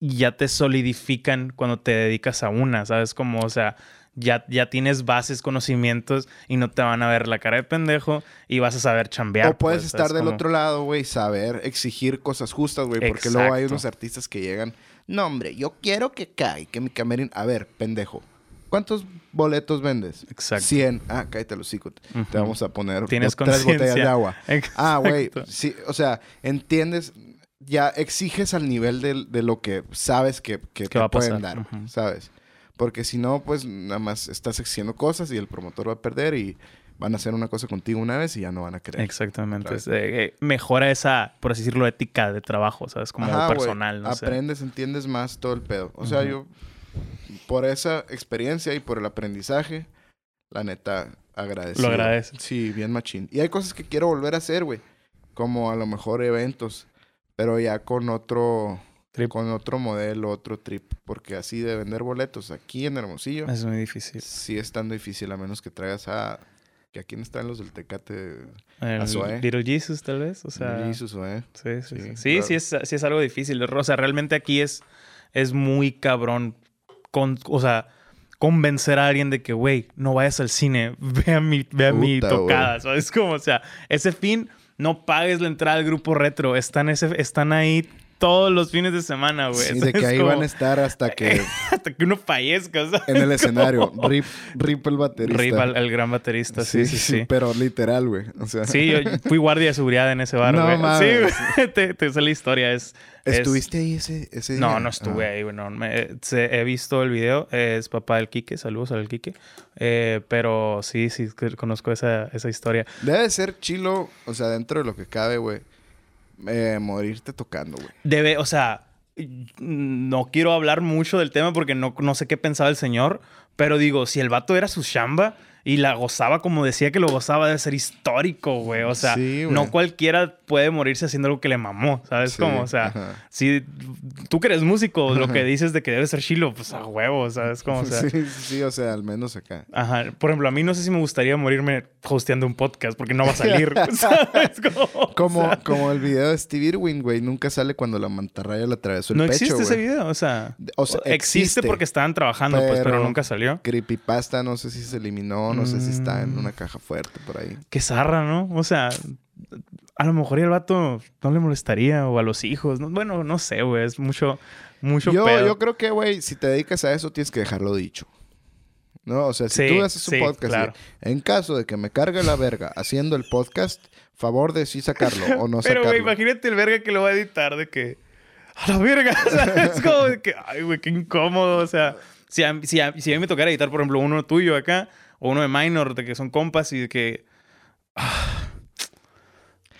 ya te solidifican cuando te dedicas a una, ¿sabes? Como, o sea, ya, ya tienes bases, conocimientos y no te van a ver la cara de pendejo y vas a saber chambear. O puedes pues, estar del Como- otro lado, güey, saber exigir cosas justas, güey. Porque luego hay unos artistas que llegan. No, hombre, yo quiero que cae, que mi camerín. A ver, pendejo. ¿Cuántos boletos vendes? Exacto. 100. Ah, cállate los hocico. Te vamos a poner Tienes tres botellas de agua. Ah, güey. Sí, o sea, entiendes. Ya exiges al nivel del- de, lo que sabes que, que te va pueden pasar. dar. ¿sabes? Porque si no, pues nada más estás exigiendo cosas y el promotor va a perder y van a hacer una cosa contigo una vez y ya no van a querer. Exactamente. Es, eh, eh, mejora esa, por así decirlo, ética de trabajo, ¿sabes? Como Ajá, personal, no sé. Aprendes, entiendes más todo el pedo. O sea, yo, por esa experiencia y por el aprendizaje, la neta, agradecido. Lo agradeces. Sí, bien machín. Y hay cosas que quiero volver a hacer, güey. Como a lo mejor eventos, pero ya con otro... Trip. Con otro modelo, otro trip. Porque así de vender boletos aquí en Hermosillo, Es muy difícil. sí es tan difícil, a menos que traigas a... Que aquí no están los del Tecate. El Zoé. Little Jesus, tal vez. O sea, Jesus, ¿eh? sí, sí, sí. Sí, Sí, sí, claro. es, sí es algo difícil. O sea, realmente aquí es, es muy cabrón. Con, o sea, convencer a alguien de que, güey, no vayas al cine. Ve a mi, ve a mi tocada. ¿Sabes? Como, o sea, ese fin, no pagues la entrada al grupo retro. Están, ese, están ahí todos los fines de semana, güey. Sí, de que ahí como- van a estar hasta que... Hasta que uno fallezca, ¿sabes? en el escenario. Como- Rip, rip el baterista. Rip al, al gran baterista, sí, sí, sí. Pero literal, güey. O sea, Sí, yo fui guardia de seguridad en ese bar, No güey. mames. Sí, güey. te, te la historia. Es, es- ¿Estuviste ahí ese, ese día? No, no estuve Ah. ahí, güey. No, Me- se- he visto el video. Es papá del Quique. Saludos al Quique. Eh, pero sí, sí, conozco esa, esa historia. Debe ser chilo, o sea, dentro de lo que cabe, güey. Eh, morirte tocando, güey. Debe, o sea, no quiero hablar mucho del tema porque no, no sé qué pensaba el señor. Pero digo, si el vato era su chamba y la gozaba como decía que lo gozaba, debe ser histórico, güey. O sea, Sí, no cualquiera puede morirse haciendo algo que le mamó, ¿sabes? Sí, cómo? O sea, ajá. si tú que eres músico, lo que dices de que debe ser chilo, pues a huevo, ¿sabes? Como, o sea, sí, sí, o sea, al menos acá. Ajá. Por ejemplo, a mí no sé si me gustaría morirme hosteando un podcast porque no va a salir. ¿Sabes? Como, Como, o sea, como el video de Steve Irwin, güey. Nunca sale cuando la mantarraya le atravesó el no pecho, existe ese video. O sea, O sea, existe, existe, porque estaban trabajando, pues, pero pero- nunca salió. Creepypasta, no sé si se eliminó, no sé si está en Mm. una caja fuerte por ahí. Qué zarra, ¿no? O sea, a lo mejor y al vato no le molestaría o a los hijos. ¿no? Bueno, no sé, güey. Es mucho, mucho Yo, pedo. yo creo que, güey, si te dedicas a eso, tienes que dejarlo dicho. ¿no? O sea, si Sí, tú haces un sí, podcast, y, claro. en caso de que me cargue la verga haciendo el podcast, favor de sí sacarlo o no Pero, sacarlo. güey, imagínate el verga que lo va a editar de que... A la verga. O sea, es como de que... Ay, güey, qué incómodo. O sea, si a, si, a, si a mí me tocara editar, por ejemplo, uno tuyo acá o uno de Minor, de que son compas y de que... ah,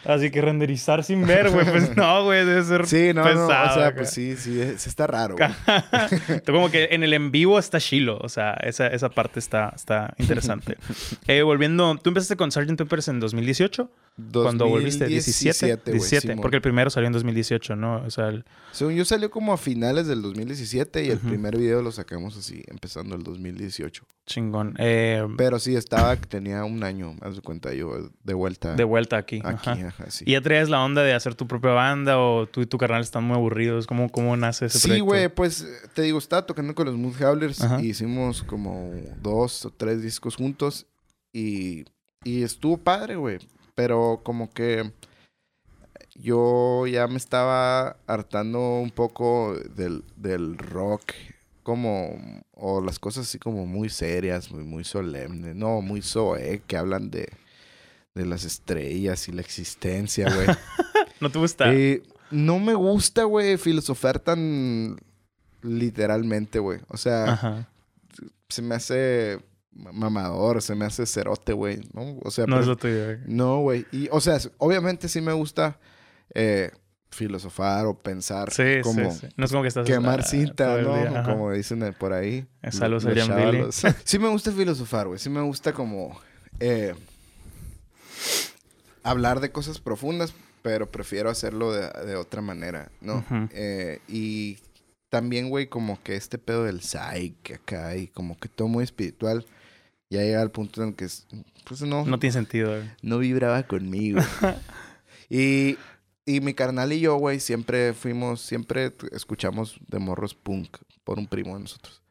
Así que renderizar sin ver, güey. Pues no, güey, debe ser Sí, no, pesado. no, o sea, acá. pues sí, sí, sí está raro. como que en el en vivo está chilo. O sea, esa, esa parte está, está interesante. Eh, volviendo, tú empezaste con Sgt. Peppers en 2018. Cuando volviste, 17. 2017, güey, 17, Simón. porque el primero salió en 2018, ¿no? O sea, el- Según yo salió como a finales del 2017 y el Ujú. primer video lo sacamos así, empezando el 2018. chingón. Eh, Pero sí, estaba, tenía un año, haz de cuenta yo, de vuelta de vuelta aquí. aquí. ajá. Ajá, sí. ¿Y ya traías la onda de hacer tu propia banda o tú y tu carnal están muy aburridos? ¿Cómo, cómo nace ese Sí, proyecto? güey, pues te digo, estaba tocando con los Mood Howlers y hicimos como dos o tres discos juntos y, y estuvo padre, güey. Pero como que yo ya me estaba hartando un poco del, del rock, como, o las cosas así como muy serias, muy, muy solemnes, no, muy soe, que hablan de, de las estrellas y la existencia, güey. ¿No te gusta? Eh, no me gusta, güey, filosofar tan literalmente, güey. O sea, Ajá. se me hace mamador, se me hace cerote, güey, ¿no? O sea, No es lo tuyo. güey. no, güey. Y, o sea, obviamente sí me gusta eh, filosofar o pensar Sí, como sí, sí. No es como que estás... quemar cinta, ¿no? Como dicen eh, por ahí. Saludos a. Sí me gusta filosofar, güey. Sí me gusta como eh, hablar de cosas profundas, pero prefiero hacerlo de, de otra manera, ¿no? Ujú. Eh, y también, güey, como que este pedo del psych acá y como que todo muy espiritual, ya llega al punto en que, es- pues no, No tiene sentido. güey. no vibraba conmigo. y, y mi carnal y yo, güey, siempre fuimos, siempre escuchamos de morros punk por un primo de nosotros.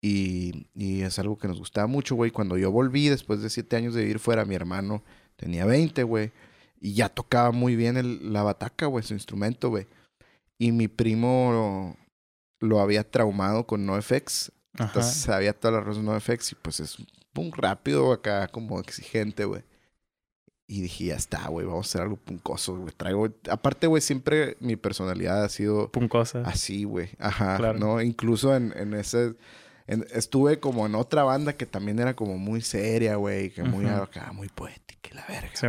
Y, y es algo que nos gustaba mucho, güey. Cuando yo volví, después de siete años de vivir fuera, mi hermano tenía 20, güey. Y ya tocaba muy bien el- la bataca, güey, su instrumento, güey. Y mi primo lo, lo había traumado con NoFX. Ajá. Entonces sabía todas las rosas NoFX y pues es punk rápido acá, como exigente, güey. Y dije, ya está, güey, vamos a hacer algo puncoso, güey. Traigo... Aparte, güey, siempre mi personalidad ha sido Puncosa. así, güey. Ajá, Claro. ¿no? Incluso en, en ese... en- estuve como en otra banda que también era como muy seria, güey. Que muy Ujú. acá, muy poética y la verga. Sí.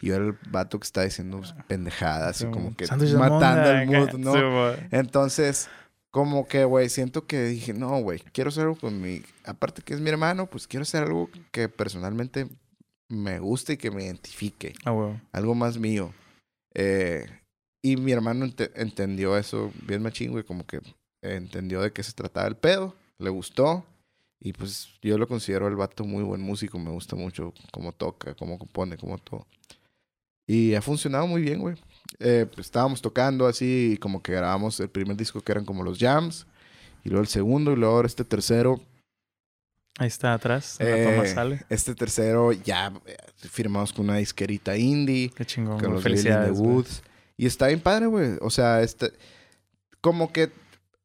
Y yo era el vato que está diciendo pues, pendejadas Sí, y como que matando el mood. ¿no? Sí. Entonces, como que, güey, siento que dije, no, güey, quiero hacer algo con mi... Aparte que es mi hermano, pues quiero hacer algo que personalmente me guste y que me identifique. Ah. Algo más mío. Eh, y mi hermano ente- entendió eso bien machín, güey, como que entendió de qué se trataba el pedo, le gustó. Y pues yo lo considero el vato muy buen músico, me gusta mucho cómo toca, cómo compone, cómo todo. Y ha funcionado muy bien, güey. Eh, pues, estábamos tocando así, y como que grabamos el primer disco que eran como los jams, y luego el segundo, y luego ahora este tercero. Ahí está atrás. En la Eh, toma sale. Este tercero ya eh, firmamos con una disquerita indie Qué chingón. con los Felicidades. Woods. Y está bien padre, güey. O sea, este, como que,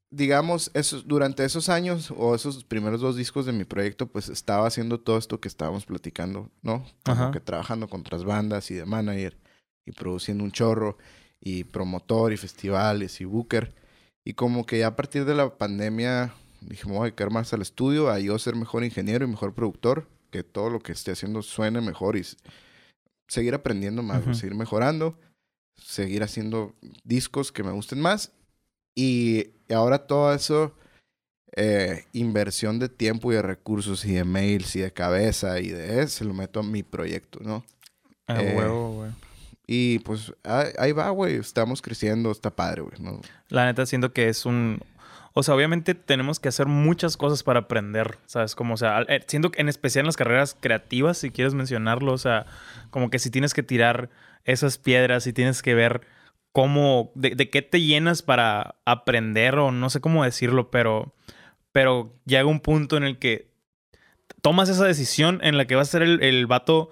digamos, esos, durante esos años o esos primeros dos discos de mi proyecto, pues estaba haciendo todo esto que estábamos platicando, ¿no? Como Ajá. que trabajando con otras bandas y de manager y produciendo un chorro y promotor y festivales y booker. Y como que ya a partir de la pandemia dije, me voy a dedicar más al estudio, a yo ser mejor ingeniero y mejor productor, que todo lo que esté haciendo suene mejor y seguir aprendiendo más, seguir mejorando, seguir haciendo discos que me gusten más. Y ahora todo eso, eh, inversión de tiempo y de recursos y de mails y de cabeza y de eso, se lo meto a mi proyecto, ¿no? Ah, Eh, huevo, güey. Y pues ahí, ahí va, güey, estamos creciendo, está padre, güey, ¿no? La neta siento que es un... O sea, obviamente tenemos que hacer muchas cosas para aprender, ¿sabes? Como, o sea, eh, siento que en especial en las carreras creativas, si quieres mencionarlo, o sea, como que si tienes que tirar esas piedras y tienes que ver cómo, de, de qué te llenas para aprender o no sé cómo decirlo, pero, pero llega un punto en el que tomas esa decisión en la que vas a ser el, el vato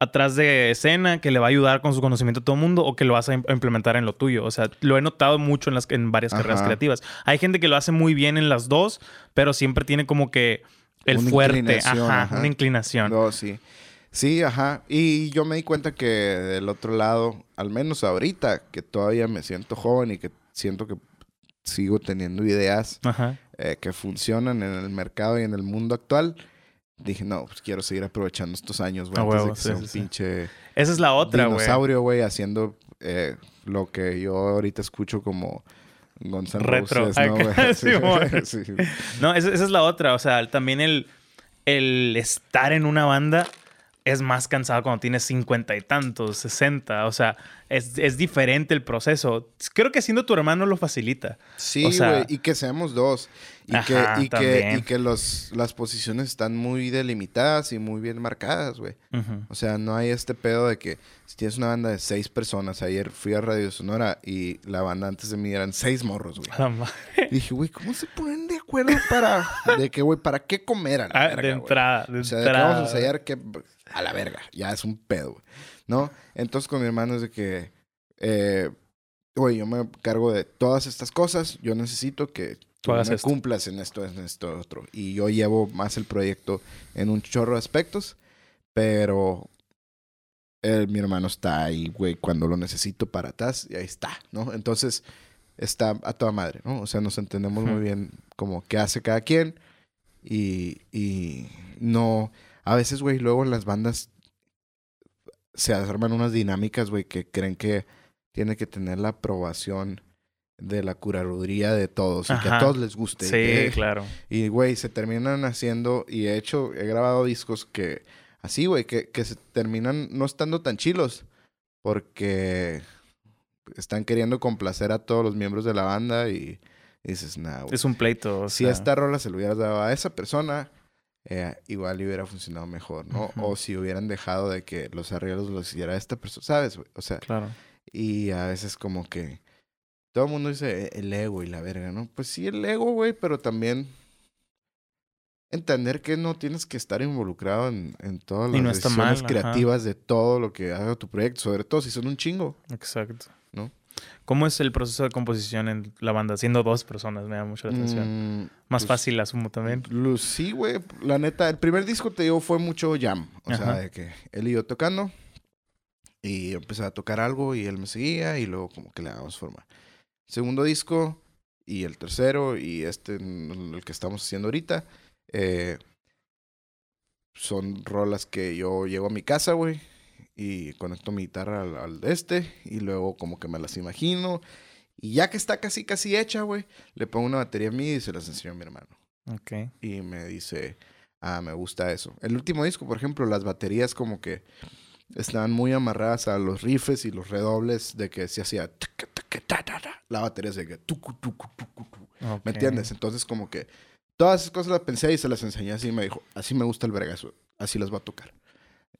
atrás de escena que le va a ayudar con su conocimiento a todo el mundo o que lo vas a im- a implementar en lo tuyo. O sea, lo he notado mucho en, las, en varias carreras creativas. Hay gente que lo hace muy bien en las dos, pero siempre tiene como que El una fuerte, inclinación, ajá, ajá. una inclinación. No, sí. Sí, ajá. Y yo me di cuenta que del otro lado, al menos ahorita, que todavía me siento joven y que siento que sigo teniendo ideas Ajá. eh, que funcionan en el mercado y en el mundo actual, dije, no, pues quiero seguir aprovechando estos años, güey. A antes de huevo, que sí, sea un sí. pinche Esa es la otra, güey. dinosaurio, güey, haciendo eh, lo que yo ahorita escucho como Gonzalo Retro. Roses, ¿no, güey? sí. Sí. No, esa, esa es la otra. O sea, también el, el estar en una banda es más cansado cuando tienes cincuenta y tantos, sesenta. O sea, es, es diferente el proceso. Creo que siendo tu hermano lo facilita. Sí, O güey, sea- y que seamos dos. Y Ajá, que, y que, y que los, las posiciones están muy delimitadas y muy bien marcadas, güey. O sea, no hay este pedo de que si tienes una banda de seis personas, ayer fui a Radio Sonora y la banda antes de mí eran seis morros, güey. Dije, güey, ¿cómo se ponen de acuerdo para... de que, güey, ¿para qué comer a la Ah, verga, de entrada, de O sea, de que entrada. vamos a ensayar que a la verga, ya es un pedo, güey. ¿No? Entonces con mi hermano es de que, eh, güey, yo me cargo de todas estas cosas, yo necesito que tú me esto. cumplas en esto, en esto, otro. Y yo llevo más el proyecto en un chorro de aspectos, pero eh, mi hermano está ahí, güey, cuando lo necesito para atrás, y ahí está, ¿no? Entonces está a toda madre, ¿no? O sea, nos entendemos muy bien como qué hace cada quien y, y no... A veces, güey, luego en las bandas se arman unas dinámicas, güey, que creen que tiene que tener la aprobación de la curaduría de todos y que a todos les guste. Sí, que- claro. y, güey, se terminan haciendo, y he hecho, he grabado discos que, así, güey, que, que se terminan no estando tan chilos, porque están queriendo complacer a todos los miembros de la banda y, y dices, nah, güey. Es un pleito. o Si sea, esta rola se lo hubieras dado a esa persona, eh, igual hubiera funcionado mejor, ¿no? O si hubieran dejado de que los arreglos los hiciera esta persona, ¿sabes? güey? O sea, Claro. y a veces como que todo el mundo dice "Eh, el ego y la verga, ¿no? Pues sí, el ego, güey, pero también entender que no tienes que estar involucrado en, en todas las no decisiones mal, ajá. creativas de todo lo que haga tu proyecto, sobre todo si son un chingo. Exacto. ¿No? ¿Cómo es el proceso de composición en la banda? Siendo dos personas, me da mucho la atención. Mm, Más pues, fácil, asumo también. Sí, güey. La neta, el primer disco, te digo, fue mucho jam. O sea, Ajá. de que él y yo tocando. Y yo empecé a tocar algo y él me seguía y luego como que le damos forma. Segundo disco y el tercero y este, mm, el que estamos haciendo ahorita, eh, son rolas que yo llego a mi casa, güey, y conecto mi guitarra al, al de este y luego como que me las imagino. Y ya que está casi, casi hecha, güey, le pongo una batería MIDI y se las enseño a mi hermano Ok. y me dice, ah, me gusta eso. El último disco, por ejemplo, las baterías como que estaban muy amarradas a los riffs y los redobles de que se hacía la batería se que tucu, tucu, tucu, tucu. ok. ¿Me entiendes? Entonces como que todas esas cosas las pensé y se las enseñé así y me dijo, así me gusta el vergazo, así las va a tocar.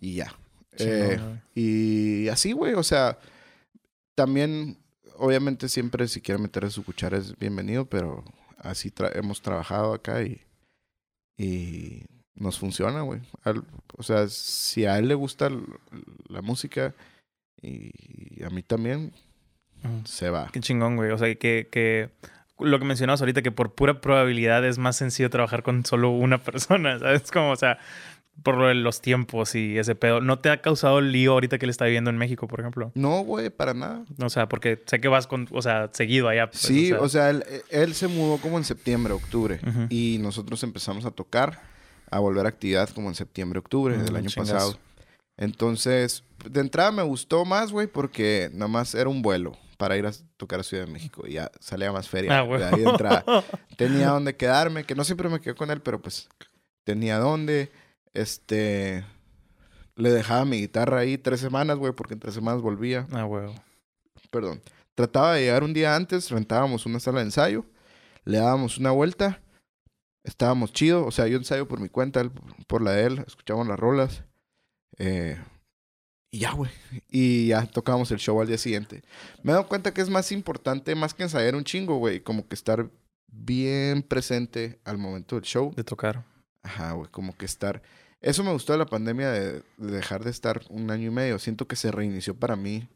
Y ya. Eh, y así, güey, o sea, también, obviamente siempre si quiere meter su cuchara es bienvenido, pero así tra- hemos trabajado acá y, y nos funciona, güey. O sea, si a él le gusta la música y a mí también, se va. Qué chingón, güey. O sea, que, que lo que mencionabas ahorita, que por pura probabilidad es más sencillo trabajar con solo una persona, ¿sabes? Como, o sea, por los tiempos y ese pedo. ¿No te ha causado lío ahorita que él está viviendo en México, por ejemplo? No, güey, para nada. O sea, porque sé que vas con, o sea, seguido allá. pues, Sí, o sea, él, él se mudó como en septiembre, octubre. Y nosotros empezamos a tocar, a volver a actividad como en septiembre, octubre del Mm, año chingazo. pasado. Entonces, de entrada me gustó más, güey, porque nada más era un vuelo para ir a tocar a Ciudad de México. Y ya salía más feria. Ah, de ahí de entrada. Tenía donde quedarme, que no siempre me quedé con él, pero pues tenía dónde. Este. Le dejaba mi guitarra ahí tres semanas, güey, porque en tres semanas volvía Ah, güey. perdón, trataba de llegar un día antes, rentábamos una sala de ensayo, le dábamos una vuelta, estábamos chido, o sea, yo ensayo por mi cuenta, él por la de él, escuchamos las rolas, eh, y ya, güey, y ya tocábamos el show al día siguiente. Me he dado cuenta que es más importante, más que ensayar un chingo, güey, como que estar bien presente al momento del show. De tocar. Ajá, güey, como que estar... Eso me gustó de la pandemia de, de dejar de estar un año y medio. Siento que se reinició para mí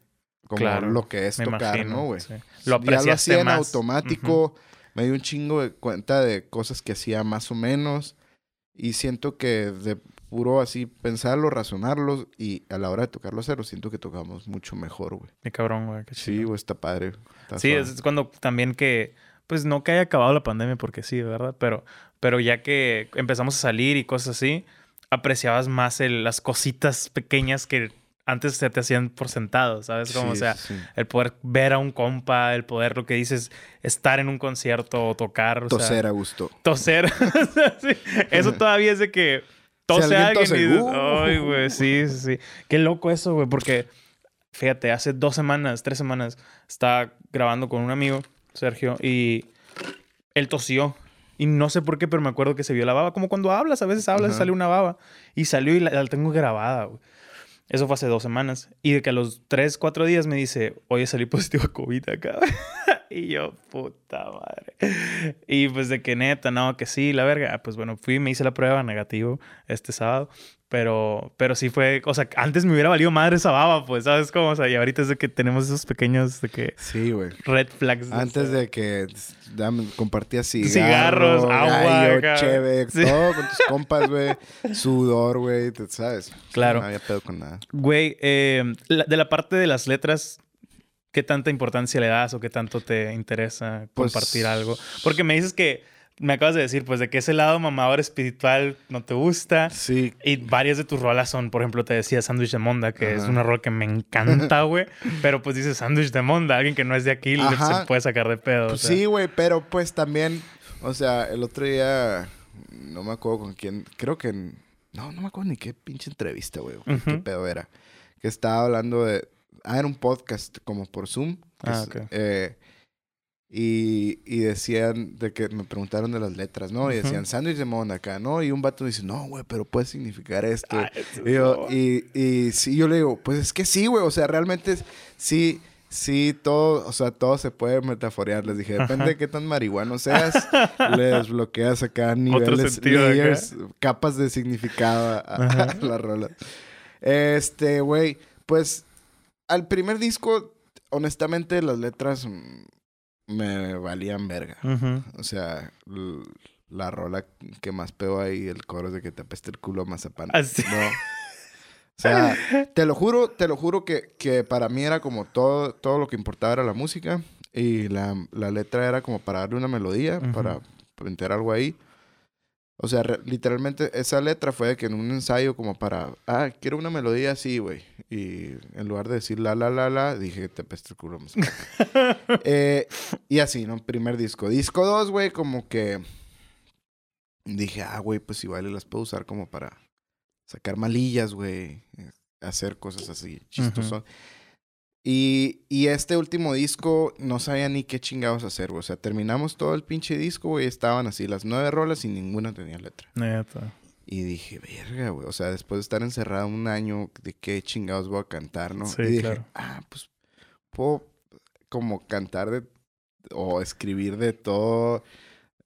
como Claro, lo que es tocar, imagino. ¿no, güey? sí. Lo ya lo hacía en automático. Me di un chingo de cuenta de cosas que hacía más o menos. Y siento que de puro así pensarlo, razonarlo y a la hora de tocarlo cero, siento que tocamos mucho mejor, güey. Qué cabrón, güey. Qué Sí, chido. güey, está padre. está Sí, suave. es cuando también que, pues no que haya acabado la pandemia, porque sí, ¿verdad? Pero, pero ya que empezamos a salir y cosas así, apreciabas más el- las cositas pequeñas que antes se te hacían por sentado, ¿sabes? Como, o Sí, sea, sí, el poder ver a un compa, el poder, lo que dices, estar en un concierto o tocar, o sea, Toser a gusto. toser. Eso todavía es de que tose alguien alguien tose, y dices, ¡uh! ay, güey, sí, sí, sí. Qué loco eso, güey, porque fíjate, hace dos semanas, tres semanas, estaba grabando con un amigo, Sergio, y él tosió. Y no sé por qué, pero me acuerdo que se vio la baba. Como cuando hablas, a veces hablas y sale una baba. Y salió y la, la tengo grabada, güey. Eso fue hace dos semanas. Y de que a los tres, cuatro días me dice, oye, salí positivo a COVID acá. y yo, puta madre. Y pues de que neta, no, que sí, la verga. Ah, Pues bueno, fui, me hice la prueba negativo este sábado. Pero, pero sí fue, o sea, antes me hubiera valido madre esa baba, pues, ¿sabes cómo? O sea, y ahorita es de que tenemos esos pequeños de que Sí, güey. red flags. Antes de que dame- compartías cigarros, Cigarros, agua, gallo, cheve, Sí. todo con tus compas, güey. Sudor, güey, ¿sabes? Claro. No había pedo con nada. Güey, eh, la- de la parte de las letras, ¿qué tanta importancia le das o qué tanto te interesa Pues- compartir algo? Porque me dices que, me acabas de decir, pues de que ese lado mamador espiritual no te gusta. Sí, Y varias de tus rolas son, por ejemplo, te decía Sándwich de Monda, que es Ajá. una rola que me encanta, güey. pero pues dices Sándwich de Monda, alguien que no es de aquí Ajá. se puede sacar de pedo. o pues sea. sí, güey, pero pues también, o sea, el otro día, no me acuerdo con quién, creo que, no, no me acuerdo ni qué pinche entrevista, güey, qué Ujú. pedo era, que estaba hablando de, ah, era un podcast como por Zoom, Ah, es, ok. eh, y, y decían, de que me preguntaron de las letras, ¿no? Y decían, sándwich de mona acá, ¿no? Y un vato dice, no, güey, pero puede significar esto. Eso Y, yo, y, y sí, yo le digo, pues es que sí, güey. O sea, realmente sí, sí, todo, o sea, todo se puede metaforear. Les dije, depende Ajá. de qué tan marihuano seas, le desbloqueas acá niveles, acá. layers, capas de significado a, a- Ajá. a la rola. Este, güey, pues al primer disco, honestamente, las letras mm, me valían verga. O sea, la rola que más pego ahí, el coro es de que te apeste el culo mazapán. Ah, sí. No. O sea, te lo juro, te lo juro que, que para mí era como todo, todo lo que importaba era la música y la, la letra era como para darle una melodía, para meter algo ahí. O sea, literalmente esa letra fue de que en un ensayo como para, ah, quiero una melodía así, güey. Y en lugar de decir la, la, la, la, dije, te apeste el culo. Eh, y así, ¿no? Primer disco. Disco 2, güey, como que dije, ah, güey, pues igual las puedo usar como para sacar malillas, güey. eh, Hacer cosas así, chistoso. Y, y este último disco no sabía ni qué chingados hacer, güey. O sea, terminamos todo el pinche disco, güey. Estaban así las nueve rolas y ninguna tenía letra. Neta. Y dije, verga, güey. O sea, después de estar encerrado un año, ¿de qué chingados voy a cantar, no? Sí, y dije, claro. ah, pues puedo como cantar de o escribir de todo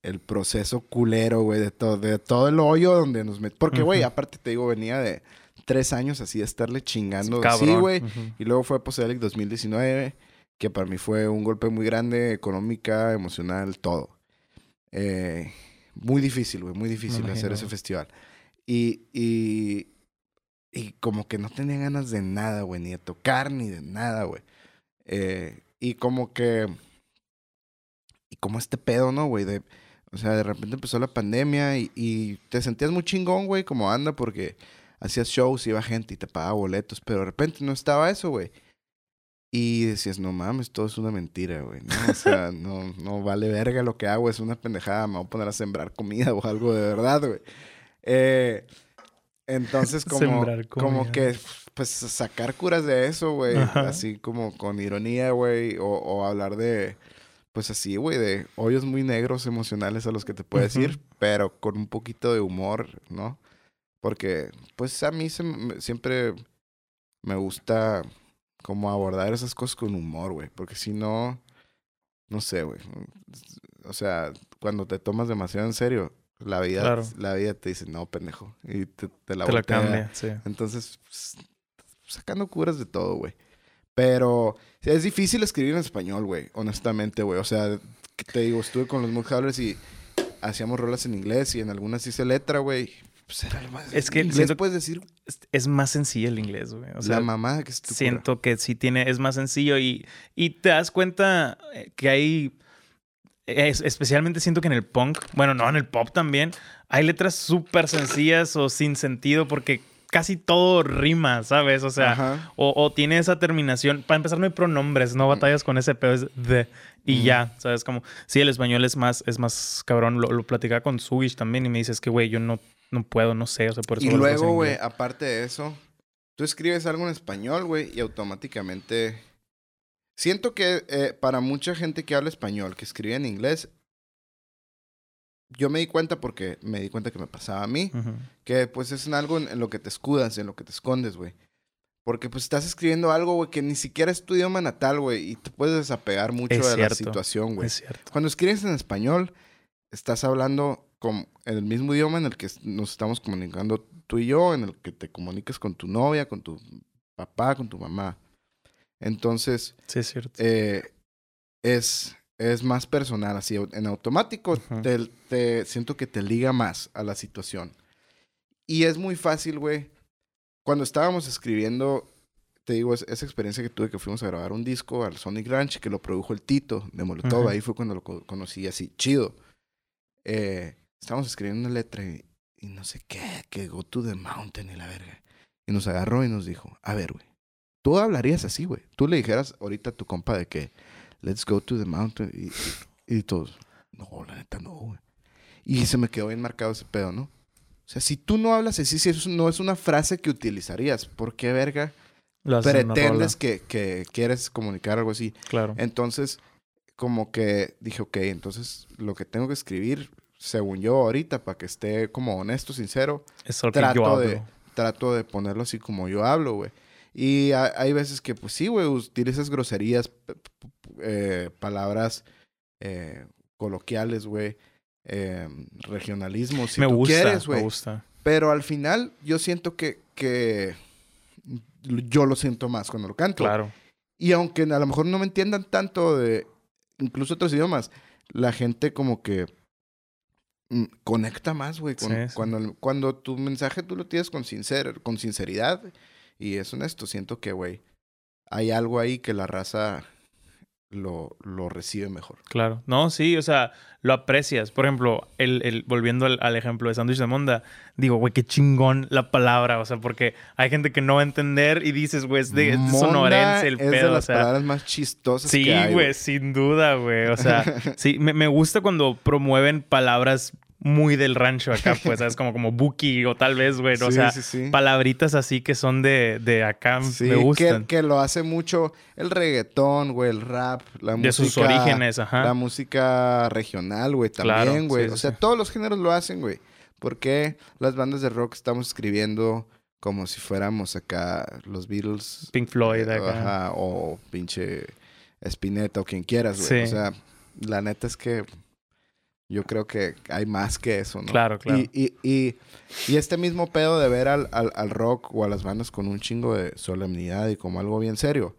el proceso culero, güey, de todo, de todo el hoyo donde nos metimos. Porque, güey, aparte te digo, venía de tres años así de estarle chingando. Cabrón. Sí, güey. Ujú. Y luego fue Poselic 2019, que para mí fue un golpe muy grande, económica, emocional, todo. Eh, muy difícil, güey, muy difícil hacer ese festival. Y, y, y como que no tenía ganas de nada, güey, ni de tocar, ni de nada, güey. Eh, y como que... Y como este pedo, ¿no, güey? De, o sea, de repente empezó la pandemia y, y te sentías muy chingón, güey, como anda, porque hacías shows, iba gente y te pagaba boletos, pero de repente no estaba eso, güey. Y decías, no mames, todo es una mentira, güey. ¿no? O sea, no, no vale verga lo que hago, es una pendejada, me voy a poner a sembrar comida o algo de verdad, güey. Eh, entonces, como, como que, pues, sacar curas de eso, güey. Así como con ironía, güey. O, o hablar de, pues así, güey, de hoyos muy negros emocionales a los que te puedes Ujú. ir, pero con un poquito de humor, ¿no? Porque, pues a mí se me- siempre me gusta como abordar esas cosas con humor, güey. Porque si no, no sé, güey. O sea, cuando te tomas demasiado en serio, la vida, Claro. la vida te dice, no, pendejo. Y te, te la Te la voltea. cambia, sí. Entonces, pues, sacando curas de todo, güey. Pero es difícil escribir en español, güey, honestamente, güey. O sea, te digo, estuve con los Mudhowlers y hacíamos rolas en inglés y en algunas hice letra, güey. Pues era lo más... Es que inglés siento- puedes decir Es- Es más sencillo el inglés, güey. O sea, la mamada que es tu siento que sí tiene, es más sencillo y, y te das cuenta eh, que hay, es- especialmente siento que en el punk, bueno, no, en el pop también, hay letras súper sencillas o sin sentido porque casi todo rima, ¿sabes? O sea, o, o tiene esa terminación. Para empezar, no hay pronombres, no batallas con ese pedo, es de y Mm. ya, ¿sabes? Como, sí, el español es más, es más cabrón. Lo, lo platicaba con Sugish también y me dices que, güey, yo no, no puedo, no sé, o sea, por eso Y luego, güey, aparte de eso, tú escribes algo en español, güey, y automáticamente... Siento que eh, para mucha gente que habla español, que escribe en inglés, yo me di cuenta porque me di cuenta que me pasaba a mí, que pues es en algo en, en lo que te escudas, en lo que te escondes, güey. Porque pues estás escribiendo algo, güey, que ni siquiera es tu idioma natal, güey, y te puedes desapegar mucho Es de la situación, güey. Es cierto. Cuando escribes en español, estás hablando con, en el mismo idioma en el que nos estamos comunicando tú y yo, en el que te comunicas con tu novia, con tu papá, con tu mamá. Entonces, Sí, es cierto. eh, es, es más personal, así, en automático te, te- siento que te liga más a la situación. Y es muy fácil, güey. Cuando estábamos escribiendo, te digo, es- esa experiencia que tuve que fuimos a grabar un disco al Sonic Ranch, que lo produjo el Tito de Molotov, ahí fue cuando lo co- conocí así, chido. Eh, estábamos escribiendo una letra y, y no sé qué, que go to the mountain y la verga. Y nos agarró y nos dijo, a ver, güey, tú hablarías así, güey. Tú le dijeras ahorita a tu compa de que, let's go to the mountain. Y, y, y todos, no, la neta no, güey. Y se me quedó bien marcado ese pedo, ¿no? O sea, si tú no hablas así, si eso no es una frase que utilizarías, ¿por qué verga pretendes que, que quieres comunicar algo así? Claro. Entonces, como que dije, ok, entonces lo que tengo que escribir, según yo ahorita, para que esté como honesto, sincero, Es lo que yo trato hablo. de, trato de ponerlo así como yo hablo, güey. Y ha- hay veces que, pues sí, güey, utilizas groserías, eh, palabras eh, coloquiales, güey, eh, regionalismos, si me tú gusta, quieres, me güey. gusta. Pero al final, yo siento que, que yo lo siento más cuando lo canto. Claro. Y aunque a lo mejor no me entiendan tanto de incluso otros idiomas, la gente como que conecta más, güey. con- Sí, sí. Cuando, cuando tu mensaje tú lo tienes con, sincer, con sinceridad y es honesto, siento que, güey, hay algo ahí que la raza lo, lo recibe mejor. Claro. No, sí, o sea, lo aprecias. Por ejemplo, el, el, volviendo al, al ejemplo de sándwich de monda, digo, güey, qué chingón la palabra. O sea, porque hay gente que no va a entender y dices, güey, es de, es de Monda sonorense el es de pedo. O las sea, palabras más chistosas sí, que hay. güey, sin duda, güey. O sea, sí, me, me gusta cuando promueven palabras muy del rancho acá, pues, ¿sabes? Como, como Buki o tal vez, güey. o Sí, sea, sí, sí. palabritas así que son de, de acá me que, gustan. que lo hace mucho el reggaetón, güey, el rap, la de música. sus orígenes, ajá. La música regional, güey, también, güey. o sea, todos los géneros lo hacen, güey. ¿Por qué las bandas de rock estamos escribiendo como si fuéramos acá los Beatles? Pink Floyd eh, acá. Ajá, o pinche Spinetta o quien quieras, güey. O sea, la neta es que yo creo que hay más que eso, ¿no? Claro, claro. Y, y, y, y este mismo pedo de ver al, al, al rock o a las bandas con un chingo de solemnidad y como algo bien serio,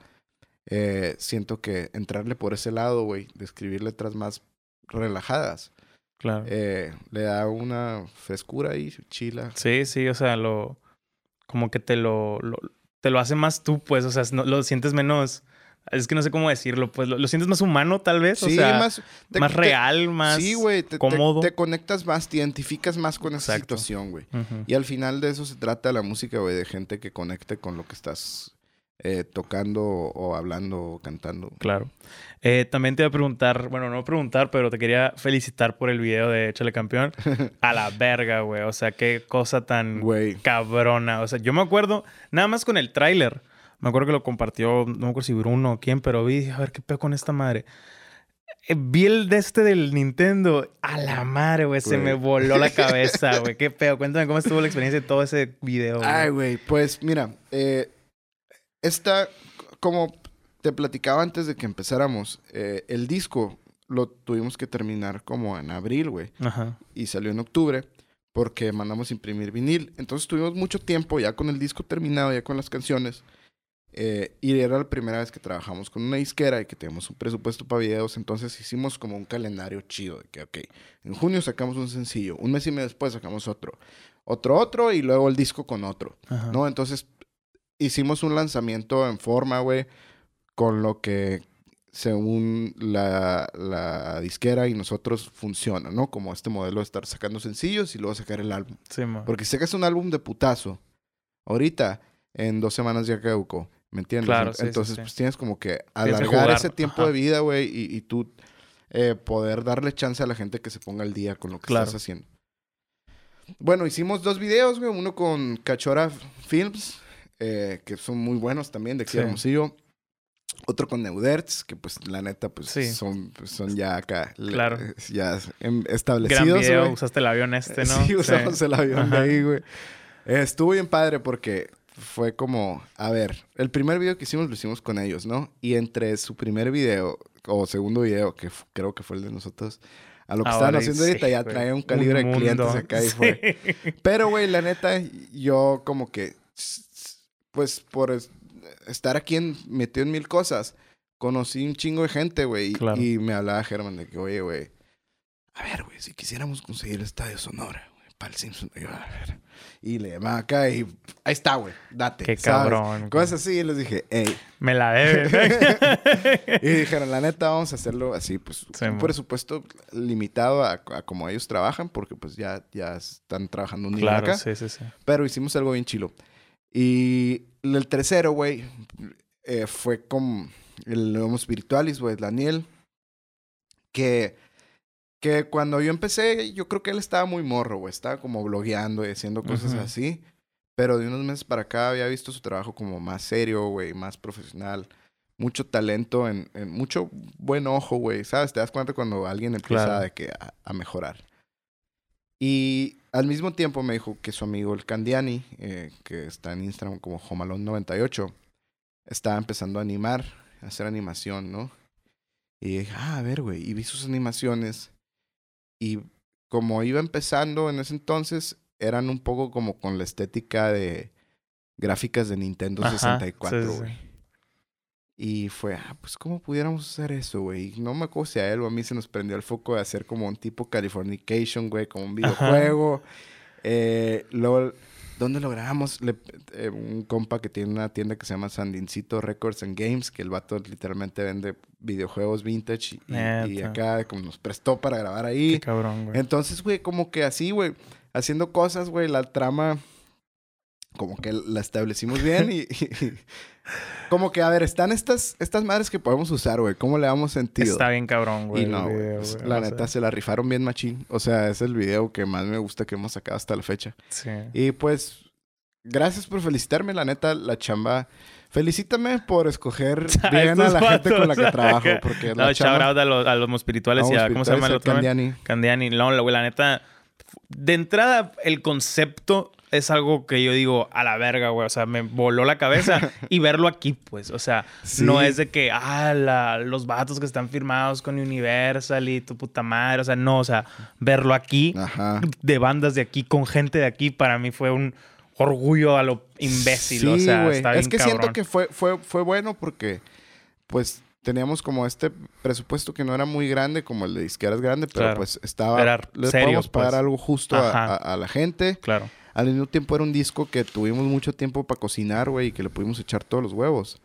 eh, siento que entrarle por ese lado, güey, de escribir letras más relajadas, Claro. eh, le da una frescura ahí, chila. Sí, sí, o sea, lo. Como que te lo. lo- te lo hace más tú, pues. O sea, no- lo sientes menos. Es que no sé cómo decirlo, pues. Lo, lo sientes más humano, tal vez. o Sí, sea, más, te- más te- real, más. Sí, güey, te, cómodo. Te, conectas más, te identificas más con esa Exacto. situación, güey. Y al final de eso se trata la música, güey, de gente que conecte con lo que estás eh, tocando o hablando o cantando. Claro. Eh, también te iba a preguntar, bueno, no preguntar, pero te quería felicitar por el video de Échale Campeón. A la verga, güey. O sea, qué cosa tan Güey. cabrona. O sea, yo me acuerdo, nada más con el tráiler. Me acuerdo que lo compartió, no me acuerdo si Bruno o quién, pero vi, dije, a ver qué pedo con esta madre. Eh, Vi el de este del Nintendo. A la madre, güey. Se me voló la cabeza, güey. Qué pedo. Cuéntame cómo estuvo la experiencia de todo ese video. güey. Ay, güey, pues mira, eh, esta, como te platicaba antes de que empezáramos, eh, el disco lo tuvimos que terminar como en abril, güey, Ajá. y salió en octubre porque mandamos imprimir vinil. Entonces tuvimos mucho tiempo ya con el disco terminado, ya con las canciones, Eh, y era la primera vez que trabajamos con una disquera y que teníamos un presupuesto para videos. Entonces hicimos como un calendario chido de que, ok, en junio sacamos un sencillo, un mes y medio después sacamos otro, otro, otro y luego el disco con otro, Ajá. ¿no? Entonces hicimos un lanzamiento en forma, güey, con lo que según la, la disquera y nosotros funciona, ¿no? Como este modelo de estar sacando sencillos y luego sacar el álbum. Sí. Porque si sacas un álbum de putazo, ahorita, en dos semanas ya caducó. ¿Me entiendes? Claro, sí, Entonces, sí. pues tienes como que alargar ese tiempo ajá. de vida, güey, y, y tú eh, poder darle chance a la gente que se ponga al día con lo que Claro. estás haciendo. Bueno, hicimos dos videos, güey. Uno con Cachora Films, eh, que son muy buenos también, de aquí. Hermosillo. Otro con Neuderts, que pues la neta, pues Sí. son, pues, son ya acá. Claro. Ya em- Gran establecidos, video, güey. usaste el avión este, ¿no? Sí, usamos el avión de ahí, güey. Eh, estuvo bien padre porque fue como, a ver, el primer video que hicimos lo hicimos con ellos, ¿no? Y entre su primer video o segundo video, que creo que fue el de nosotros, a lo que estaban haciendo sí, ahorita ya traía un calibre de clientes acá y fue. Pero, güey, la neta, yo como que, pues por es- estar aquí en- metido en mil cosas, conocí un chingo de gente, güey. y- Claro. Y me hablaba Germán de que, oye, güey, a ver, güey, si quisiéramos conseguir el Estadio Sonora, güey, para el Simpson, yo, a ver. Y le acá y ahí está, güey, date. Qué ¿sabes? cabrón. Cosas así, y les dije, hey. Me la debes. Y dijeron, la neta, vamos a hacerlo así, pues, Sí, un presupuesto limitado a, a como ellos trabajan, porque pues ya, ya están trabajando un nivel claro, acá. sí, sí, sí. Pero hicimos algo bien chilo. Y el tercero, güey, eh, fue con el Homo Spiritualis, güey, Daniel. Que, que cuando yo empecé, yo creo que él estaba muy morro, güey. Estaba como blogueando y haciendo cosas Ujú. así. Pero de unos meses para acá había visto su trabajo como más serio, güey, más profesional. Mucho talento, en, en mucho buen ojo, güey. ¿Sabes? Te das cuenta cuando alguien empieza Claro. de que a- a mejorar. Y al mismo tiempo me dijo que su amigo el Candiani, eh, que está en Instagram como Jomalón98, estaba empezando a animar, a hacer animación, ¿no? Y dije, ah, a ver, güey. Y vi sus animaciones. Y como iba empezando en ese entonces, eran un poco como con la estética de gráficas de Nintendo Ajá, 64, sí, sí, sí. güey. Y fue, ah, pues, ¿cómo pudiéramos hacer eso, güey? Y No me acuerdo si a él o a mí se nos prendió el foco de hacer como un tipo Californication, güey, como un videojuego. Eh, luego, ¿dónde lo grabamos? Le- eh, un compa que tiene una tienda que se llama Sandincito Records and Games, que el vato literalmente vende videojuegos vintage y, acá como nos prestó para grabar ahí. Qué cabrón, güey. Entonces, güey, como que así, güey, haciendo cosas, güey, la trama, como que la establecimos bien y, y- como que, a ver, están estas, estas madres que podemos usar, güey, ¿cómo le damos sentido? Está bien cabrón, güey. y no, güey, video, pues, güey, la neta se la rifaron bien machín. O sea, es el video que más me gusta que hemos sacado hasta la fecha. Sí. Y pues, gracias por felicitarme, la neta, la chamba. Felicítame por escoger bien a la gente con la que trabajo, porque No, shout out a los, a los espirituales y a, ¿cómo se llama el otro? Candiani. Candiani. No, la- güey, la neta. De entrada, el concepto es algo que yo digo a la verga, güey. O sea, me voló la cabeza y verlo aquí, pues. O sea, Sí. no es de que, ah, la- los vatos que están firmados con Universal y tu puta madre. O sea, no, o sea, verlo aquí, Ajá. de bandas de aquí, con gente de aquí, para mí fue un orgullo a lo imbécil. Sí, o sea, güey. está bien Es que cabrón. siento que fue, fue, fue bueno porque, pues, teníamos como este presupuesto que no era muy grande, como el de disqueras grande, pero Claro. pues estaba... Era le serio, podíamos pagar pues. algo justo a- a la gente. Claro. Al mismo tiempo era un disco que tuvimos mucho tiempo para cocinar, güey, y que le pudimos echar todos los huevos.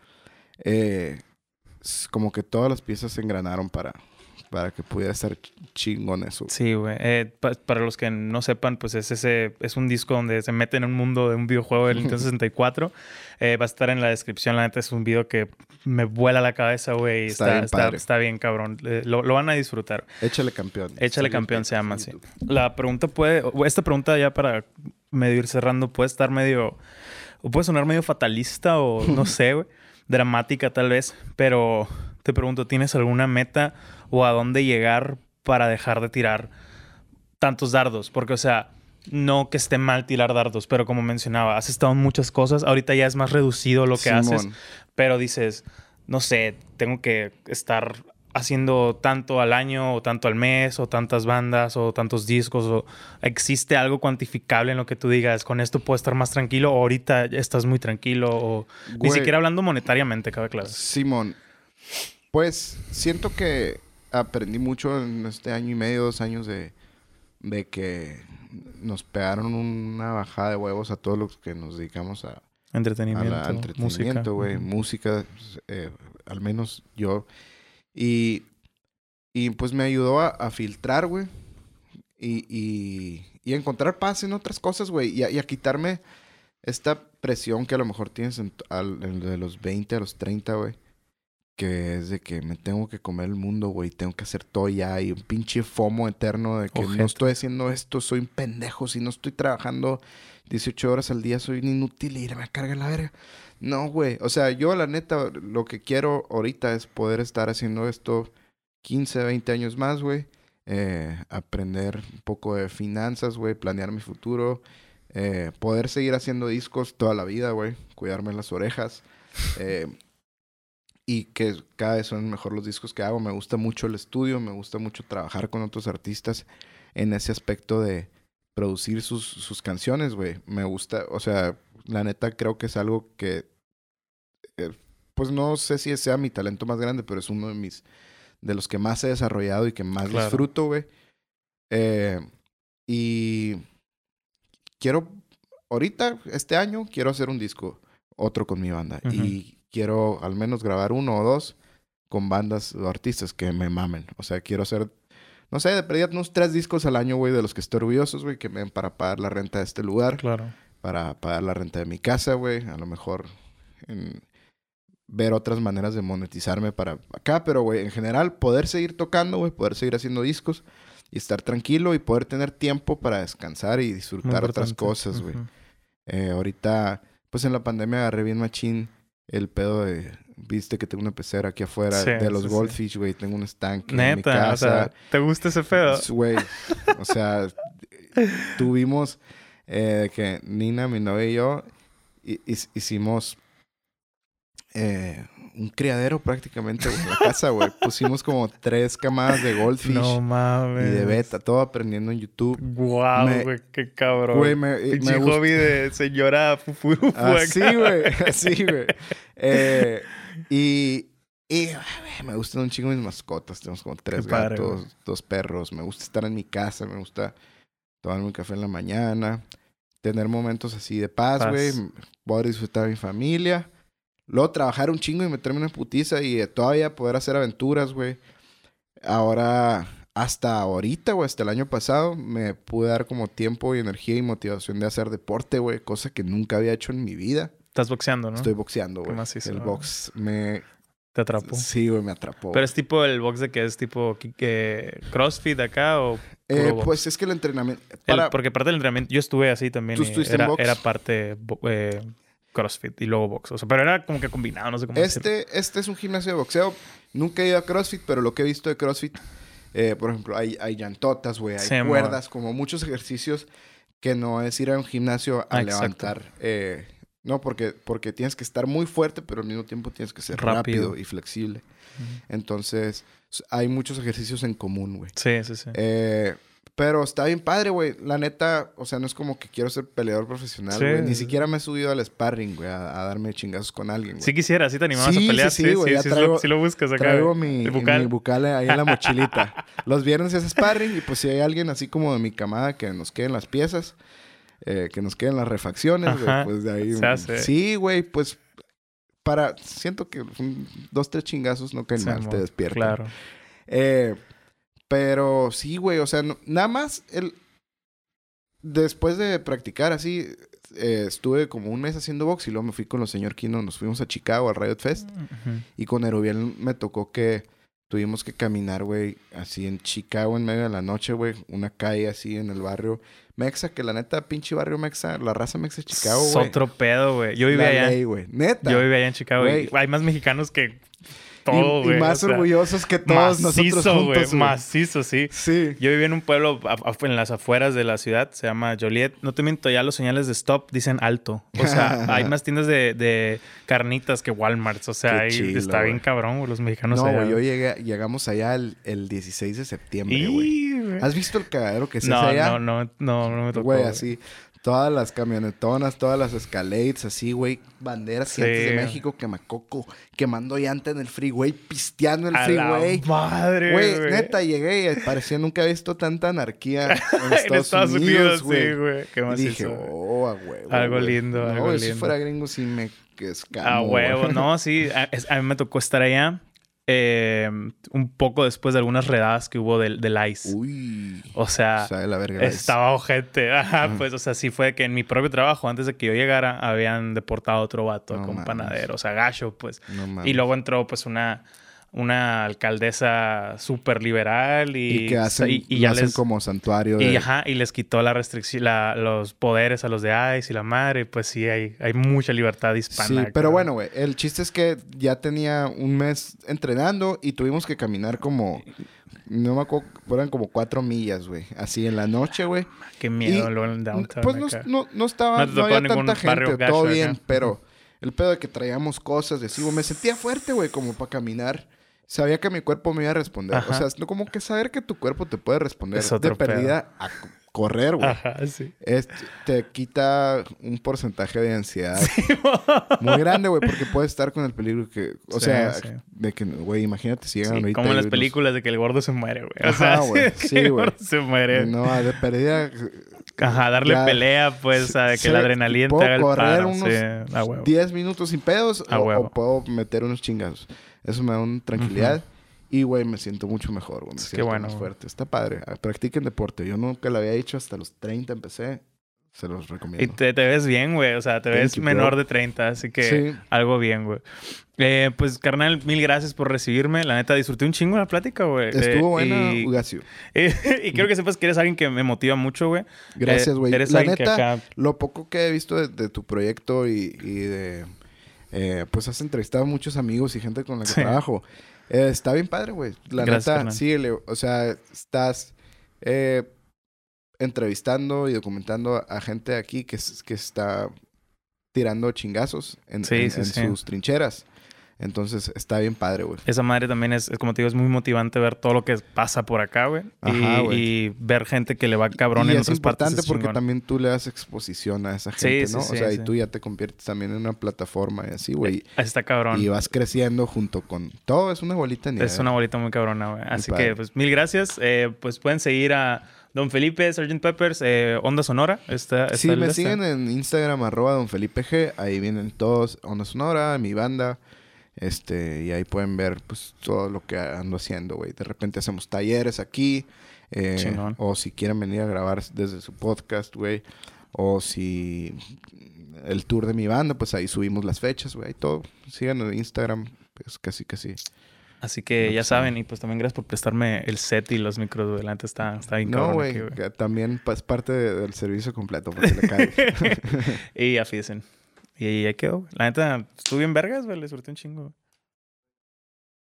Eh, como que todas las piezas se engranaron para, para que pudiera estar ch- chingón eso. Sí, güey. Eh, pa- para los que no sepan, pues es ese es un disco donde se mete en un mundo de un videojuego del Nintendo 64. Eh, va a estar en la descripción. La neta es un video que me vuela la cabeza, güey. y Está Está, bien está, padre. está bien cabrón. Eh, lo, lo van a disfrutar. Échale campeón. Échale campeón se llama así. La pregunta puede, esta pregunta ya para medio ir cerrando, puede estar medio, o puede sonar medio fatalista o no sé, güey, dramática tal vez, pero te pregunto, ¿tienes alguna meta o a dónde llegar para dejar de tirar tantos dardos? Porque, o sea, no que esté mal tirar dardos, pero como mencionaba, has estado en muchas cosas, ahorita ya es más reducido lo que haces, pero dices, no sé, tengo que estar haciendo tanto al año o tanto al mes o tantas bandas o tantos discos o existe algo cuantificable en lo que tú digas con esto puedo estar más tranquilo o ahorita estás muy tranquilo o ni siquiera hablando monetariamente cabe claro Simón, pues siento que aprendí mucho en este año y medio, dos años de, de que nos pegaron una bajada de huevos a todos los que nos dedicamos a, a entretenimiento, la entretenimiento, güey, Ujú. música, eh, al menos yo. Y, y pues me ayudó a, a filtrar, güey. Y, y, y encontrar paz en otras cosas, güey. Y, y a quitarme esta presión que a lo mejor tienes en, al- de los 20 a los 30, güey. Que es de que me tengo que comer el mundo, güey. Tengo que hacer todo ya. Y un pinche fomo eterno de que no estoy haciendo esto. Soy un pendejo. Si no estoy trabajando 18 horas al día, soy un inútil y me a carga la verga. No, güey. O sea, yo la neta, lo que quiero ahorita es poder estar haciendo esto 15, 20 años más, güey. Eh, aprender un poco de finanzas, güey. Planear mi futuro. eh, poder seguir haciendo discos toda la vida, güey. Cuidarme las orejas. eh, y que cada vez son mejor los discos que hago. Me gusta mucho el estudio. Me gusta mucho trabajar con otros artistas en ese aspecto de producir sus, sus canciones, güey. Me gusta, o sea, la neta creo que es algo que, eh, pues no sé si sea mi talento más grande, pero es uno de mis, de los que más he desarrollado y que más Claro. disfruto, güey. Eh, y quiero, ahorita, este año, quiero hacer un disco, otro con mi banda. Y quiero al menos grabar uno o dos con bandas o artistas que me mamen. O sea, quiero hacer, no sé, de perdida unos tres discos al año, güey, de los que estoy orgullosos, güey, que me den para pagar la renta de este lugar claro para pagar la renta de mi casa, güey. A lo mejor en ver otras maneras de monetizarme para acá, pero, güey, en general, poder seguir tocando, güey, poder seguir haciendo discos y estar tranquilo y poder tener tiempo para descansar y disfrutar otras cosas, güey. Eh, ahorita, pues en la pandemia agarré bien machín el pedo de, viste que tengo una pecera aquí afuera Sí, de los sí, goldfish, güey, tengo un estanque en mi neta casa. o sea te gusta ese pedo Güey, o sea, tuvimos eh, que Nina, mi novia y yo hi- hi- hicimos eh, un criadero prácticamente en la casa, güey. Pusimos como tres camadas de goldfish no y mames de beta, todo aprendiendo en YouTube. Guau, Me- güey, qué cabrón. Güey, me, y Pinche me hobby de señora fufu. Así, güey, así, güey. Eh, y, y me gustan un chingo mis mascotas. Tenemos como tres padre, gatos, dos perros. Me gusta estar en mi casa, me gusta tomarme un café en la mañana, tener momentos así de paz, güey. Poder disfrutar de mi familia. Luego trabajar un chingo y meterme en una putiza y eh, todavía poder hacer aventuras, güey. Ahora, hasta ahorita, güey, hasta el año pasado, me pude dar como tiempo y energía y motivación de hacer deporte, güey. Cosa que nunca había hecho en mi vida. Estás boxeando, ¿no? Estoy boxeando, güey. El ¿no? box me... Te atrapó. Sí, güey, me atrapó. Pero es tipo el box de que es tipo CrossFit acá o Eh, box? pues es que el entrenamiento... El- porque parte del entrenamiento, yo estuve así también. ¿Tú y estuviste en era, box? era parte eh, CrossFit y luego box. O sea, pero era como que combinado, no sé cómo decirlo. Este, este es un gimnasio de boxeo. Nunca he ido a CrossFit, pero lo que he visto de CrossFit, eh, por ejemplo, hay, hay llantotas, güey, hay Sí, cuerdas, como muchos ejercicios que no es ir a un gimnasio a Ah, levantar. eh, no, porque, porque tienes que estar muy fuerte, pero al mismo tiempo tienes que ser rápido, Rápido. y flexible. Entonces, hay muchos ejercicios en común, güey. Sí, sí, sí. Eh, pero está bien padre, güey. La neta, o sea, no es como que quiero ser peleador profesional, Sí. güey. Ni siquiera me he subido al sparring, güey, a, a darme chingazos con alguien, güey. Sí quisiera, sí te animabas Sí, a pelear. sí, Sí, sí, sí, güey, sí, sí traigo- lo, sí lo buscas acá. Traigo mi, bucal. mi bucal ahí en la mochilita. Los viernes es sparring y pues si hay alguien así como de mi camada que nos queden las piezas, eh, que nos queden las refacciones, güey, pues de ahí. se hace. Sí, güey, pues para... Siento que dos, tres chingazos no caen Sí, mal, te despiertan. Claro. Eh, pero sí, güey, o sea, no- nada más el... Después de practicar así, eh, estuve como un mes haciendo box y luego me fui con los señor Kino, nos fuimos a Chicago, al Riot Fest. Y con Erubiel me tocó que tuvimos que caminar, güey, así en Chicago en medio de la noche, güey. Una calle así en el barrio Mexa, que la neta, pinche barrio Mexa, la raza Mexa de Chicago, Es güey. otro pedo, güey. Yo vivía allá. ley. Neta. Yo vivía allá en Chicago Güey. y hay más mexicanos que todo, y, güey. y más o sea, orgullosos que todos macizo, nosotros juntos, güey. Macizo, sí. Sí. Yo viví en un pueblo a- a- en las afueras de la ciudad, se llama Joliet. No te miento, ya los señales de stop dicen alto. O sea, hay más tiendas de, de carnitas que Walmart. O sea, ahí está bien cabrón, güey, los mexicanos No, allá, yo llegué, llegamos allá el, el 16 de septiembre, güey. ¿Has visto el cagadero que se No, hace allá? no, no, no, no me tocó. Güey, así. Todas las camionetonas, todas las escalades, así, güey. Banderas Sí. gigantes de México, quemacoco, quemando llanta en el freeway, pisteando el A la freeway. madre, Güey, neta, llegué y parecía nunca he visto tanta anarquía en en Estados, Estados Unidos, sí, güey. Qué y dije, güey. oh, a huevo. Algo lindo, no, algo güey, si lindo. fuera gringo, sí me escamo. A huevo, no, sí. A, es- a mí me tocó estar allá eh, un poco después de algunas redadas que hubo del, del ICE. Uy. O sea, la verga. estaba ojete. Ajá, pues, o sea, sí fue que en mi propio trabajo, antes de que yo llegara, habían deportado a otro vato No con mames. panadero, o sea, gacho, pues. No. Y luego entró, pues, una, una alcaldesa súper liberal y, Y que hacen, y, y lo ya hacen les... como santuario Y, ajá, y les quitó la restricción, la- los poderes a los de ICE y la madre. Pues sí, hay, hay mucha libertad hispana. Sí, pero bueno, güey, el chiste es que ya tenía un mes entrenando y tuvimos que caminar como, no me acuerdo, fueran como cuatro millas, güey, así en la noche, güey. Qué miedo luego en downtown. Pues no, no, no estaba, No no, había tanta gente, gacho todo acá. bien, pero el pedo de que traíamos cosas de güey, me sentía fuerte, güey, como para caminar. Sabía que mi cuerpo me iba a responder. Ajá. O sea, es como que saber que tu cuerpo te puede responder Es otro de perdida a correr, güey. Ajá, sí. Es- te quita un porcentaje de ansiedad muy grande, güey, porque puedes estar con el peligro que, o Sí, sea, sí. de que, güey, imagínate si llegan ahorita como en las películas de que el gordo se muere, güey. O sea, güey. Sí, el güey. gordo se muere. No, de pérdida. Ajá, darle ya- pelea, pues, de que Sí, la adrenalina te haga el correr paro. unos sí, a huevo. 10 minutos sin pedos A o, huevo. o puedo meter unos chingazos. Eso me da una tranquilidad. Y, güey, me siento mucho mejor, güey. Me Qué siento bueno, más güey. fuerte. Está padre. Ah, Practiquen deporte. Yo nunca lo había hecho hasta los 30 empecé. Se los Y recomiendo. te, te ves bien, güey. O sea, te Thank ves you, menor bro. de 30, así que Sí. algo bien, güey. Eh, pues, carnal, mil gracias por recibirme. La neta, disfruté un chingo la plática, güey. Eh, Estuvo buena, y, Ugacio. y quiero que sepas que eres alguien que me motiva mucho, güey. Gracias, Eh, güey. eres La alguien que neta, acá- lo poco que he visto de, de tu proyecto y, y de... eh, pues has entrevistado a muchos amigos y gente con la que Sí. trabajo. Eh, está bien padre, güey. La Gracias, neta, síguele. O sea, estás eh, entrevistando y documentando a, gente aquí que, que está tirando chingazos en, Sí, en- sí, en sí. sus trincheras. Entonces, está bien padre, güey. Esa madre también es, es, como te digo, es muy motivante ver todo lo que pasa por acá, güey. Ajá, Y, y ver gente que le va cabrón y en es otras partes. importante es porque chingón. también tú le das exposición a esa gente, sí, ¿no? sí, o sea, sí. y tú ya te conviertes también en una plataforma y así, güey. Está cabrón. Y vas creciendo junto con todo. Es una bolita nieve. Es una bolita muy cabrona, güey. Así padre. que, pues, mil gracias. Eh, pues pueden seguir a Don Felipe, Sgt. Peppers, eh, Onda Sonora. Está, está Sí, me siguen en Instagram, arroba Don Felipe G. Ahí vienen todos, Onda Sonora, mi banda. Este, y ahí pueden ver, pues, todo lo que ando haciendo, güey. De repente hacemos talleres aquí. eh, o si quieren venir a grabar desde su podcast, güey. O si el tour de mi banda, pues ahí subimos las fechas, güey. Ahí todo. Síganos en Instagram, pues casi, casi. Así que No, ya pues, saben. Y pues también gracias por prestarme el set y los micros, güey. Delante está, está bien No, güey. También es parte de- del servicio completo, porque le cae. y afídense. Y ahí quedó. La neta, estuvo bien vergas, güey. Le surtí un chingo.